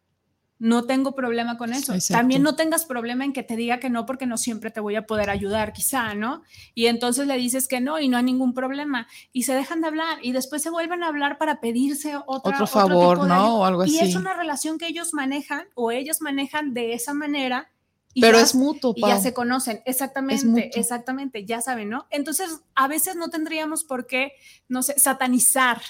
no tengo problema con eso. También no tengas problema en que te diga que no porque no siempre te voy a poder ayudar, quizá, ¿no? Y entonces le dices que no y no hay ningún problema y se dejan de hablar y después se vuelven a hablar para pedirse otro favor, ¿no? O algo así. Y es una relación que ellos manejan o ellos manejan de esa manera. Y Pero es mutuo, Y ya se conocen, exactamente, exactamente, ya saben, ¿no? Entonces, a veces no tendríamos por qué, no sé, satanizar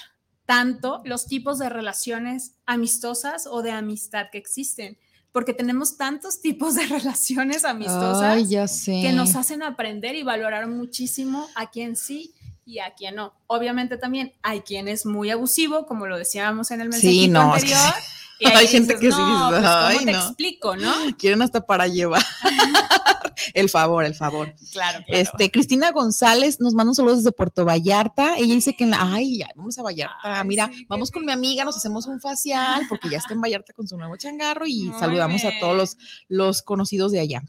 tanto los tipos de relaciones amistosas o de amistad que existen, porque tenemos tantos tipos de relaciones amistosas que nos hacen aprender y valorar muchísimo a quien sí y a quien no. Obviamente también hay quien es muy abusivo, como lo decíamos en el mensaje anterior. Y hay gente que sí pues, ¿cómo te explico, no? Quieren hasta para llevar. el favor, el favor. Claro, Este, Cristina González nos manda un saludo desde Puerto Vallarta. Ella dice que en la, ay, ya, vamos a Vallarta. Mira, vamos con mi amiga, nos hacemos un facial porque ya está en Vallarta con su nuevo changarro y saludamos a todos los, los conocidos de allá.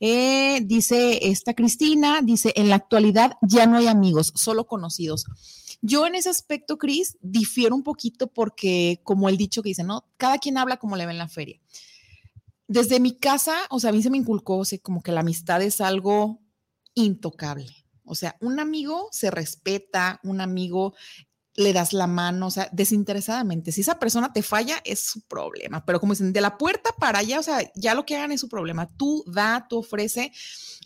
Eh, dice esta Cristina, dice, en la actualidad ya no hay amigos, solo conocidos. Yo en ese aspecto, Cris, difiero un poquito porque, como el dicho que dice, ¿no? Cada quien habla como le ve en la feria desde mi casa, o sea, a mí se me inculcó, o sea, como que la amistad es algo intocable. O sea, un amigo se respeta, un amigo le das la mano, o sea, desinteresadamente. Si esa persona te falla, es su problema. Pero como dicen, de la puerta para allá, o sea, ya lo que hagan es su problema. Tú da, tú ofrece.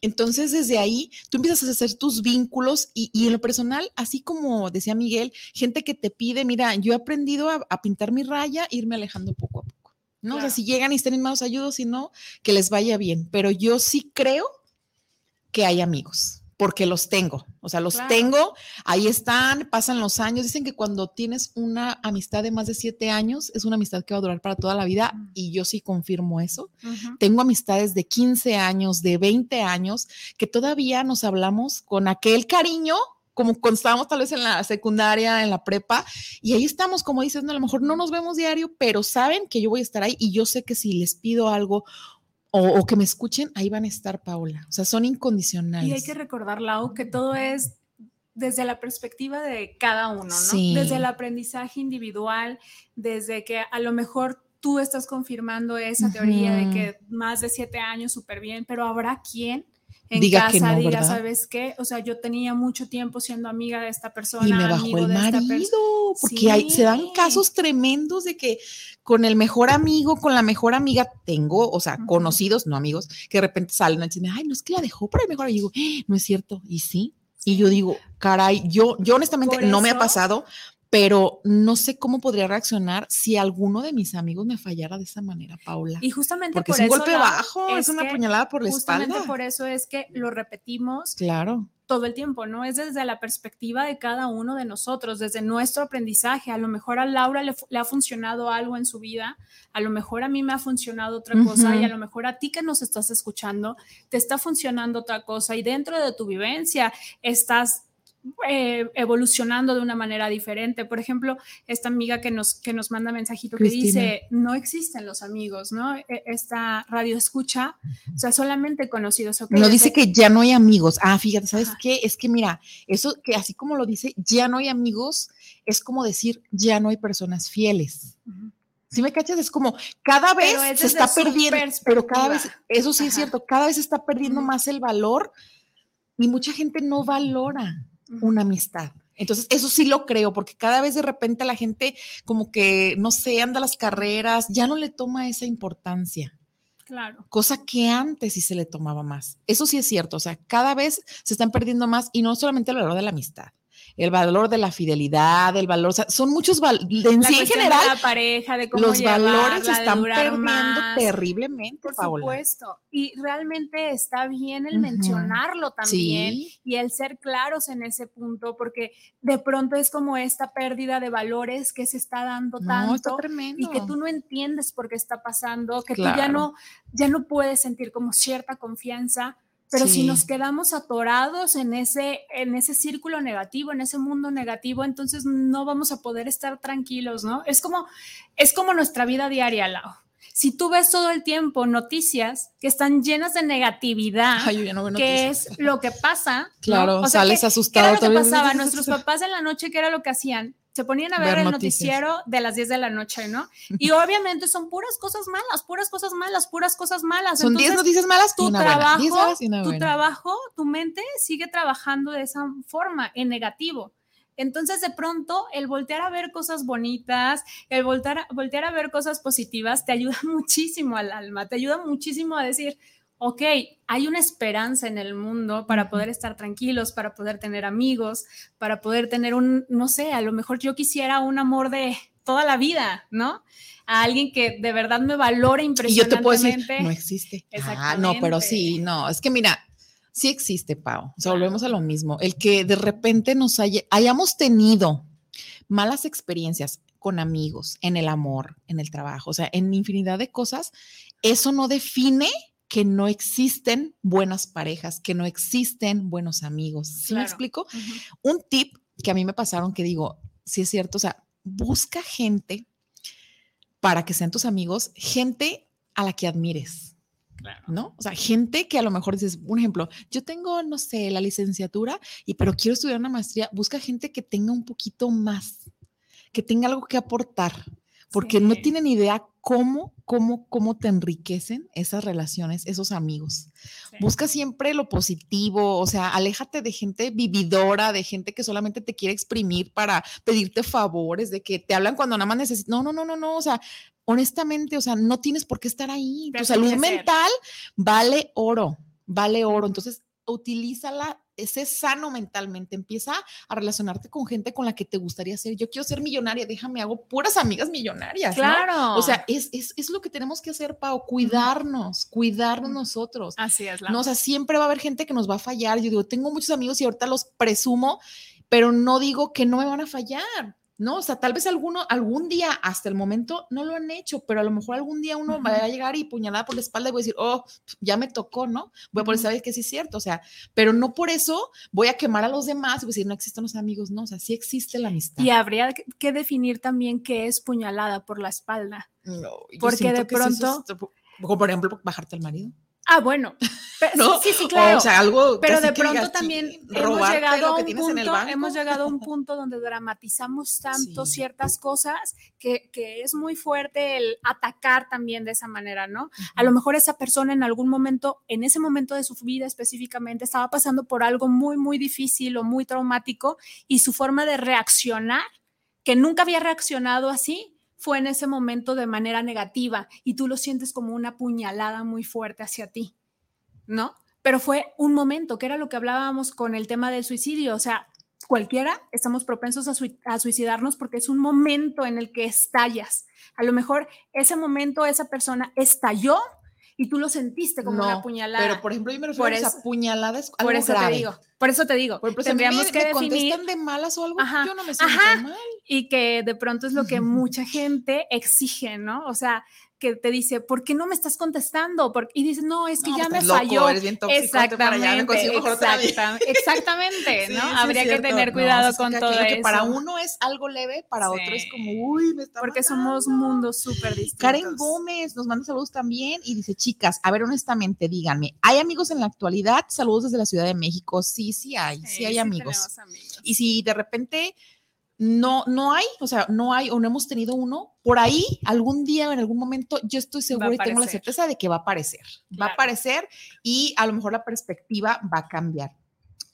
Entonces, desde ahí, tú empiezas a hacer tus vínculos y, en lo personal, así como decía Miguel, gente que te pide, mira, yo he aprendido a, a pintar mi raya, irme alejando poco a poco. ¿no? O sea, si llegan y están en malos ayudos, si no, que les vaya bien. Pero yo sí creo que hay amigos, porque los tengo. O sea, los tengo, ahí están, pasan los años. Dicen que cuando tienes una amistad de más de siete años, es una amistad que va a durar para toda la vida y yo sí confirmo eso. Tengo amistades de 15 años, de 20 años, que todavía nos hablamos con aquel cariño como cuando estábamos tal vez en la secundaria, en la prepa, y ahí estamos, como dices, no, a lo mejor no nos vemos diario, pero saben que yo voy a estar ahí y yo sé que si les pido algo o, que me escuchen, ahí van a estar, Paula. O sea, son incondicionales. Y hay que recordar, Lau, que todo es desde la perspectiva de cada uno, ¿no? Desde el aprendizaje individual, desde que a lo mejor tú estás confirmando esa teoría de que más de siete años, súper bien, pero habrá quien en diga casa que no, diga, ¿sabes qué? O sea, yo tenía mucho tiempo siendo amiga de esta persona. Y me bajó el marido, porque hay, se dan casos tremendos de que con el mejor amigo, con la mejor amiga, tengo, o sea, conocidos, no amigos, que de repente salen y dicen, ay, no es que la dejó por el mejor amigo. ¡Ah! No es cierto. Y sí. Y yo digo, caray, yo, yo honestamente no me ha pasado, pero no sé cómo podría reaccionar si alguno de mis amigos me fallara de esa manera, Paula. Y justamente Porque por es un golpe bajo, es, una puñalada por la espalda. Justamente por eso es que lo repetimos. Claro. Todo el tiempo, ¿no? Es desde la perspectiva de cada uno de nosotros, desde nuestro aprendizaje. A lo mejor a Laura le, ha funcionado algo en su vida, a lo mejor a mí me ha funcionado otra cosa y a lo mejor a ti que nos estás escuchando te está funcionando otra cosa y dentro de tu vivencia estás eh, evolucionando de una manera diferente. Por ejemplo, esta amiga que nos, que nos manda mensajito que dice, no existen los amigos, ¿no? E, esta radio escucha, o sea, solamente conocidos. no dice que ya no hay amigos. Ah, fíjate, ¿sabes qué? Es que mira, eso que así como lo dice, ya no hay amigos, es como decir, ya no hay personas fieles. Si me cachas, es como cada vez se está perdiendo, pero cada vez, eso sí es cierto, cada vez se está perdiendo más el valor y mucha gente no valora una amistad. Entonces, eso sí lo creo, porque cada vez de repente la gente como que, no sé, anda las carreras, ya no le toma esa importancia. Claro. Cosa que antes sí se le tomaba más. Eso sí es cierto, o sea, cada vez se están perdiendo más y no solamente a lo largo de la amistad, el valor de la fidelidad, el valor, o sea, son muchos valores, en sí en general, de la pareja, de cómo los valores se están perdiendo más. terriblemente, Por Paola. supuesto. Y realmente está bien el mencionarlo también Sí. y el ser claros en ese punto, porque de pronto es como esta pérdida de valores que se está dando No, está tanto tremendo. y que tú no entiendes por qué está pasando, que tú ya no, ya no puedes sentir como cierta confianza. Pero si nos quedamos atorados en ese, en ese círculo negativo, en ese mundo negativo, entonces no vamos a poder estar tranquilos, ¿no? Es como, es como nuestra vida diaria, Lau. Si tú ves todo el tiempo noticias que están llenas de negatividad, Ay, yo ya no veo que es lo que pasa. ¿no? Claro, O sea, sales ¿qué- asustado. ¿Qué era lo que todo el- pasaba? Nuestros papás en la noche, ¿qué era lo que hacían? Se ponían a ver, Ver el noticias. noticiero de las 10 de la noche, ¿no? Y obviamente son puras cosas malas, puras cosas malas, puras cosas malas. Son 10 Entonces, noticias malas tu una buena. 10 trabajo, malas y una tu buena. trabajo, tu mente sigue trabajando de esa forma, en negativo. Entonces, de pronto, el voltear a ver cosas bonitas, el voltear, a- voltear a ver cosas positivas, te ayuda muchísimo al alma, te ayuda muchísimo a decir, ok, hay una esperanza en el mundo para poder estar tranquilos, para poder tener amigos, para poder tener un, no sé, a lo mejor yo quisiera un amor de toda la vida, ¿no? A alguien que de verdad me valore Y yo impresionantemente. te puedo decir, no existe. Ah, no, pero sí, no, es que mira, sí existe, Pau. O sea, volvemos a lo mismo. El que de repente nos haya- hayamos tenido malas experiencias con amigos, en el amor, en el trabajo, o sea, en infinidad de cosas, eso no define que no existen buenas parejas, que no existen buenos amigos. ¿Sí me explico? Un tip que a mí me pasaron que digo, sí es cierto, o sea, busca gente para que sean tus amigos, gente a la que admires. ¿No? O sea, gente que a lo mejor dices, un ejemplo, yo tengo, no sé, la licenciatura, y pero quiero estudiar una maestría, busca gente que tenga un poquito más, que tenga algo que aportar, porque no Sí. tienen idea cómo, cómo, cómo te enriquecen esas relaciones, esos amigos. Sí. Busca siempre lo positivo, o sea, aléjate de gente vividora, de gente que solamente te quiere exprimir para pedirte favores, de que te hablan cuando nada más necesitas. No, no, no, no, no, o sea, honestamente, o sea, no tienes por qué estar ahí. Te Tu salud mental vale oro, vale oro. Entonces, utilízala, ese sano mentalmente. Empieza a relacionarte con gente con la que te gustaría ser. Yo quiero ser millonaria, déjame, hago puras amigas millonarias. ¿no? Claro. O sea, es, es, es lo que tenemos que hacer, Pau, cuidarnos, cuidarnos nosotros. así es la No, o sea, siempre va a haber gente que nos va a fallar. Yo digo, tengo muchos amigos y ahorita los presumo, pero no digo que no me van a fallar. No, o sea, tal vez alguno, algún día, hasta el momento, no lo han hecho, pero a lo mejor algún día uno va a llegar y puñalada por la espalda y voy a decir, oh, ya me tocó, ¿no? Voy a poder saber que sí es cierto, o sea, pero no por eso voy a quemar a los demás y voy a decir, no existen los amigos, no, o sea, sí existe la amistad. Y habría que- definir también qué es puñalada por la espalda. No, yo porque de pronto- es- como por ejemplo, bajarte al marido. Ah, bueno. Pero, ¿no? Sí, sí, claro. O sea, algo Pero de pronto digas, también "Chin, hemos llegado, a un punto, banco". hemos llegado a un punto donde dramatizamos tanto Sí. ciertas cosas que, que es muy fuerte el atacar también de esa manera, ¿no? A lo mejor esa persona en algún momento, en ese momento de su vida específicamente, estaba pasando por algo muy, muy difícil o muy traumático y su forma de reaccionar, que nunca había reaccionado así, fue en ese momento de manera negativa y tú lo sientes como una puñalada muy fuerte hacia ti, ¿no? Pero fue un momento, que era lo que hablábamos con el tema del suicidio, o sea, cualquiera estamos propensos a, a suicidarnos porque es un momento en el que estallas. A lo mejor ese momento esa persona estalló y tú lo sentiste como una puñalada. Pero, por ejemplo, yo me refiero Por a esa eso- puñalada es por eso grave. te digo, por eso te digo, Por ejemplo, si a tendríamos me, que me definir contestan de malas o algo, Ajá, yo no me siento ajá. mal. y que de pronto es lo que mucha gente exige, ¿no? O sea, que te dice, ¿por qué no me estás contestando? Por- y dices, no, es que No, ya me loco, falló. eres bien tóxico, Exactamente, exacta- exactamente, Sí, ¿no? sí Habría que tener cuidado con que todo aquello eso. que para uno es algo leve, para otro es como, uy, me está porque matando". somos mundos súper distintos. Karen Gómez nos manda saludos también y dice, chicas, a ver, honestamente, díganme, ¿hay amigos en la actualidad? Saludos desde la Ciudad de México. Sí, sí hay, sí, hay amigos. Y si de repente no, no hay, o sea, no hay o no hemos tenido uno, por ahí algún día o en algún momento yo estoy segura y tengo la certeza de que va a aparecer. Va a aparecer y a lo mejor la perspectiva va a cambiar.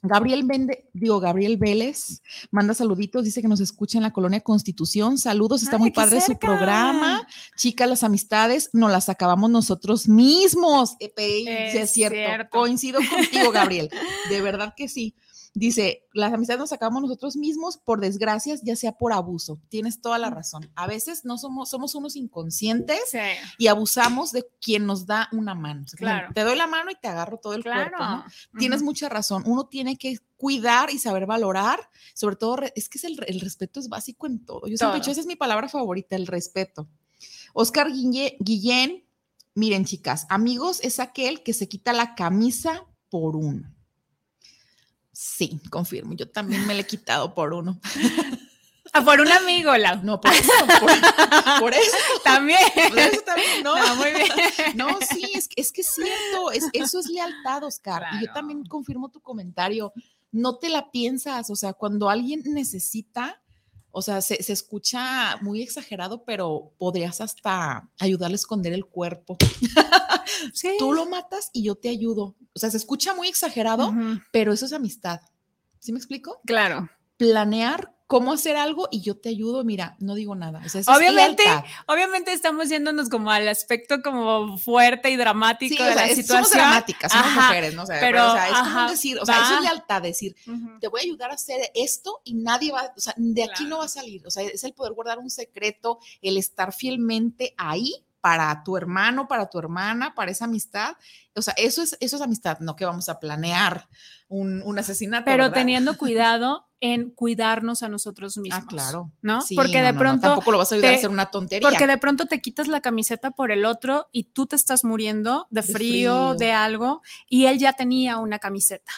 Gabriel Vende, digo, Gabriel Vélez manda saluditos, dice que nos escucha en la colonia Constitución. Saludos, está Ay, muy padre su cerca. programa. Chicas, las amistades nos las acabamos nosotros mismos. Sí Es es cierto. cierto. Coincido contigo, Gabriel. De verdad que sí. Dice, las amistades nos sacamos nosotros mismos por desgracias, ya sea por abuso. Tienes toda la razón. A veces no somos, somos unos inconscientes Sí. y abusamos de quien nos da una mano. Claro. Te doy la mano y te agarro todo el Claro. cuerpo. ¿no? Tienes mucha razón. Uno tiene que cuidar y saber valorar, sobre todo, es que es el, el respeto es básico en todo. Yo siempre he dicho, Todo. esa es mi palabra favorita, el respeto. Oscar Guille- Guillén, miren chicas, amigos es aquel que se quita la camisa por uno. Sí, confirmo, yo también me la he quitado por uno. Ah, por un amigo, Lau. No, por eso, por, por eso. También. Por eso también, no. No, muy bien. No, sí, es, que- es que es cierto, es, eso es lealtad, Oscar. Y yo también confirmo tu comentario. No te la piensas, o sea, cuando alguien necesita, o sea, se, se escucha muy exagerado, pero podrías hasta ayudarle a esconder el cuerpo. Sí. Tú lo matas y yo te ayudo. O sea, se escucha muy exagerado, pero eso es amistad. ¿Sí me explico? Claro. Planear cómo hacer algo y yo te ayudo, mira, no digo nada. O sea, es Obviamente, obviamente estamos yéndonos como al aspecto como fuerte y dramático Sí, o de sea, la es- situación. somos dramáticas, somos Ajá, mujeres, ¿no? O sea, pero, pero, o sea, es como decir, o sea, eso es lealtad, decir, te voy a ayudar a hacer esto y nadie va, o sea, de aquí Claro. no va a salir. O sea, es el poder guardar un secreto, el estar fielmente ahí para tu hermano, para tu hermana, para esa amistad. O sea, eso es, eso es amistad, no que vamos a planear un, un asesinato. Pero ¿verdad? teniendo cuidado en cuidarnos a nosotros mismos. Ah, claro. ¿No? Sí, porque no, de no, pronto. tampoco lo vas a ayudar te- a hacer una tontería. Porque de pronto te quitas la camiseta por el otro y tú te estás muriendo de, De frío, frío. de algo, y él ya tenía una camiseta.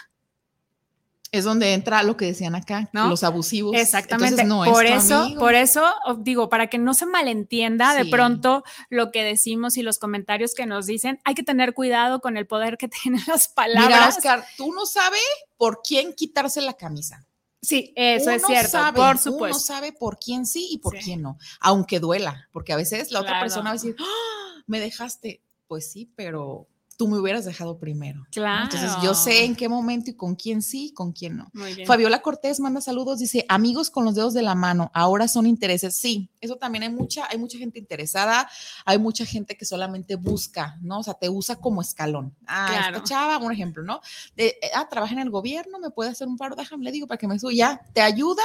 Es donde entra lo que decían acá, ¿No? los abusivos. Exactamente. Entonces, no es por tu eso, amigo. por eso digo, para que no se malentienda de Sí. pronto lo que decimos y los comentarios que nos dicen, hay que tener cuidado con el poder que tienen las palabras. Mira, Oscar, tú no sabes por quién quitarse la camisa. sí, eso es Uno cierto, sabe, por Uno supuesto. sabe por quién sí y por Sí. quién no, aunque duela, porque a veces la otra persona va a decir, "Ah, me dejaste. Pues sí, pero tú me hubieras dejado primero. ¿no? Claro. Entonces yo sé en qué momento y con quién sí y con quién no. Muy bien. Fabiola Cortés manda saludos, dice, amigos con los dedos de la mano, ahora son intereses. Sí, eso también hay mucha, hay mucha gente interesada, hay mucha gente que solamente busca, ¿no? O sea, te usa como escalón. Ah, Claro. esta chava, un ejemplo, ¿no? De, eh, ah, trabaja en el gobierno, me puede hacer un paro, déjame, le digo para que me suba. Ya, te ayudan,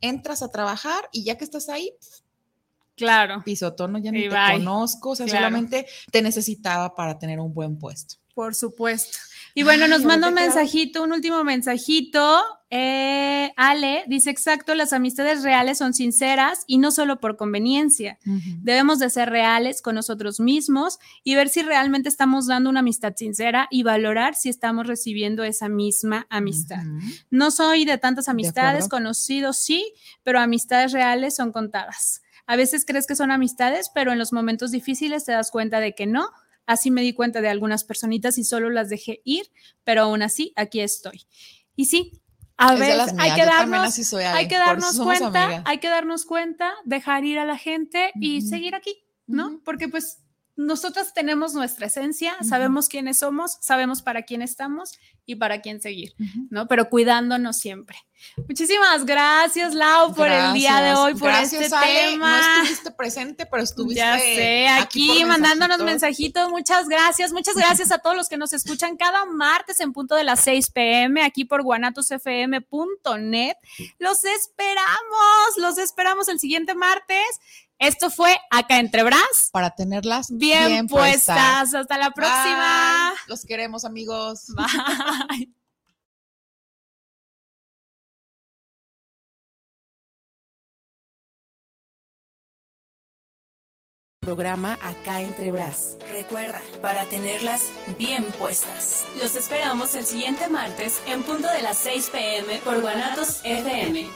entras a trabajar y ya que estás ahí, Claro, pisotono, ya ni Y te bye. conozco, o sea, Claro. solamente te necesitaba para tener un buen puesto. por supuesto. Y bueno, Ay, nos manda un mensajito, un último mensajito. Eh, Ale dice, exacto, las amistades reales son sinceras y no solo por conveniencia. Debemos de ser reales con nosotros mismos y ver si realmente estamos dando una amistad sincera y valorar si estamos recibiendo esa misma amistad. No soy de tantas amistades, acuerdo. conocidos sí, pero amistades reales son contadas. A veces crees que son amistades, pero en los momentos difíciles te das cuenta de que no. Así me di cuenta de algunas personitas y solo las dejé ir, pero aún así aquí estoy. Y sí, a las hay que darnos, soy, hay que darnos cuenta, amigas. hay que darnos cuenta, dejar ir a la gente y seguir aquí, ¿no? Porque pues nosotras tenemos nuestra esencia, Ujú. sabemos quiénes somos, sabemos para quién estamos y para quién seguir. Ujú. ¿no? Pero cuidándonos siempre. Muchísimas gracias, Lau, por el día de Gracias, hoy, por gracias, este Ale. tema. No estuviste presente, pero estuviste ya sé, aquí, por mandándonos mensajito. mensajitos. Muchas gracias. Muchas gracias a todos los que nos escuchan cada martes en punto de las 6 pm aquí por guanatosfm.net. Los esperamos, los esperamos el siguiente martes. Esto fue Acá Entre Bras. Para tenerlas Bien, puestas. Hasta la próxima. Bye. Los queremos, amigos. Bye. Programa Acá Entre Bras. Recuerda, para tenerlas bien puestas. Los esperamos el siguiente martes en punto de las 6 pm por Guanatos FM.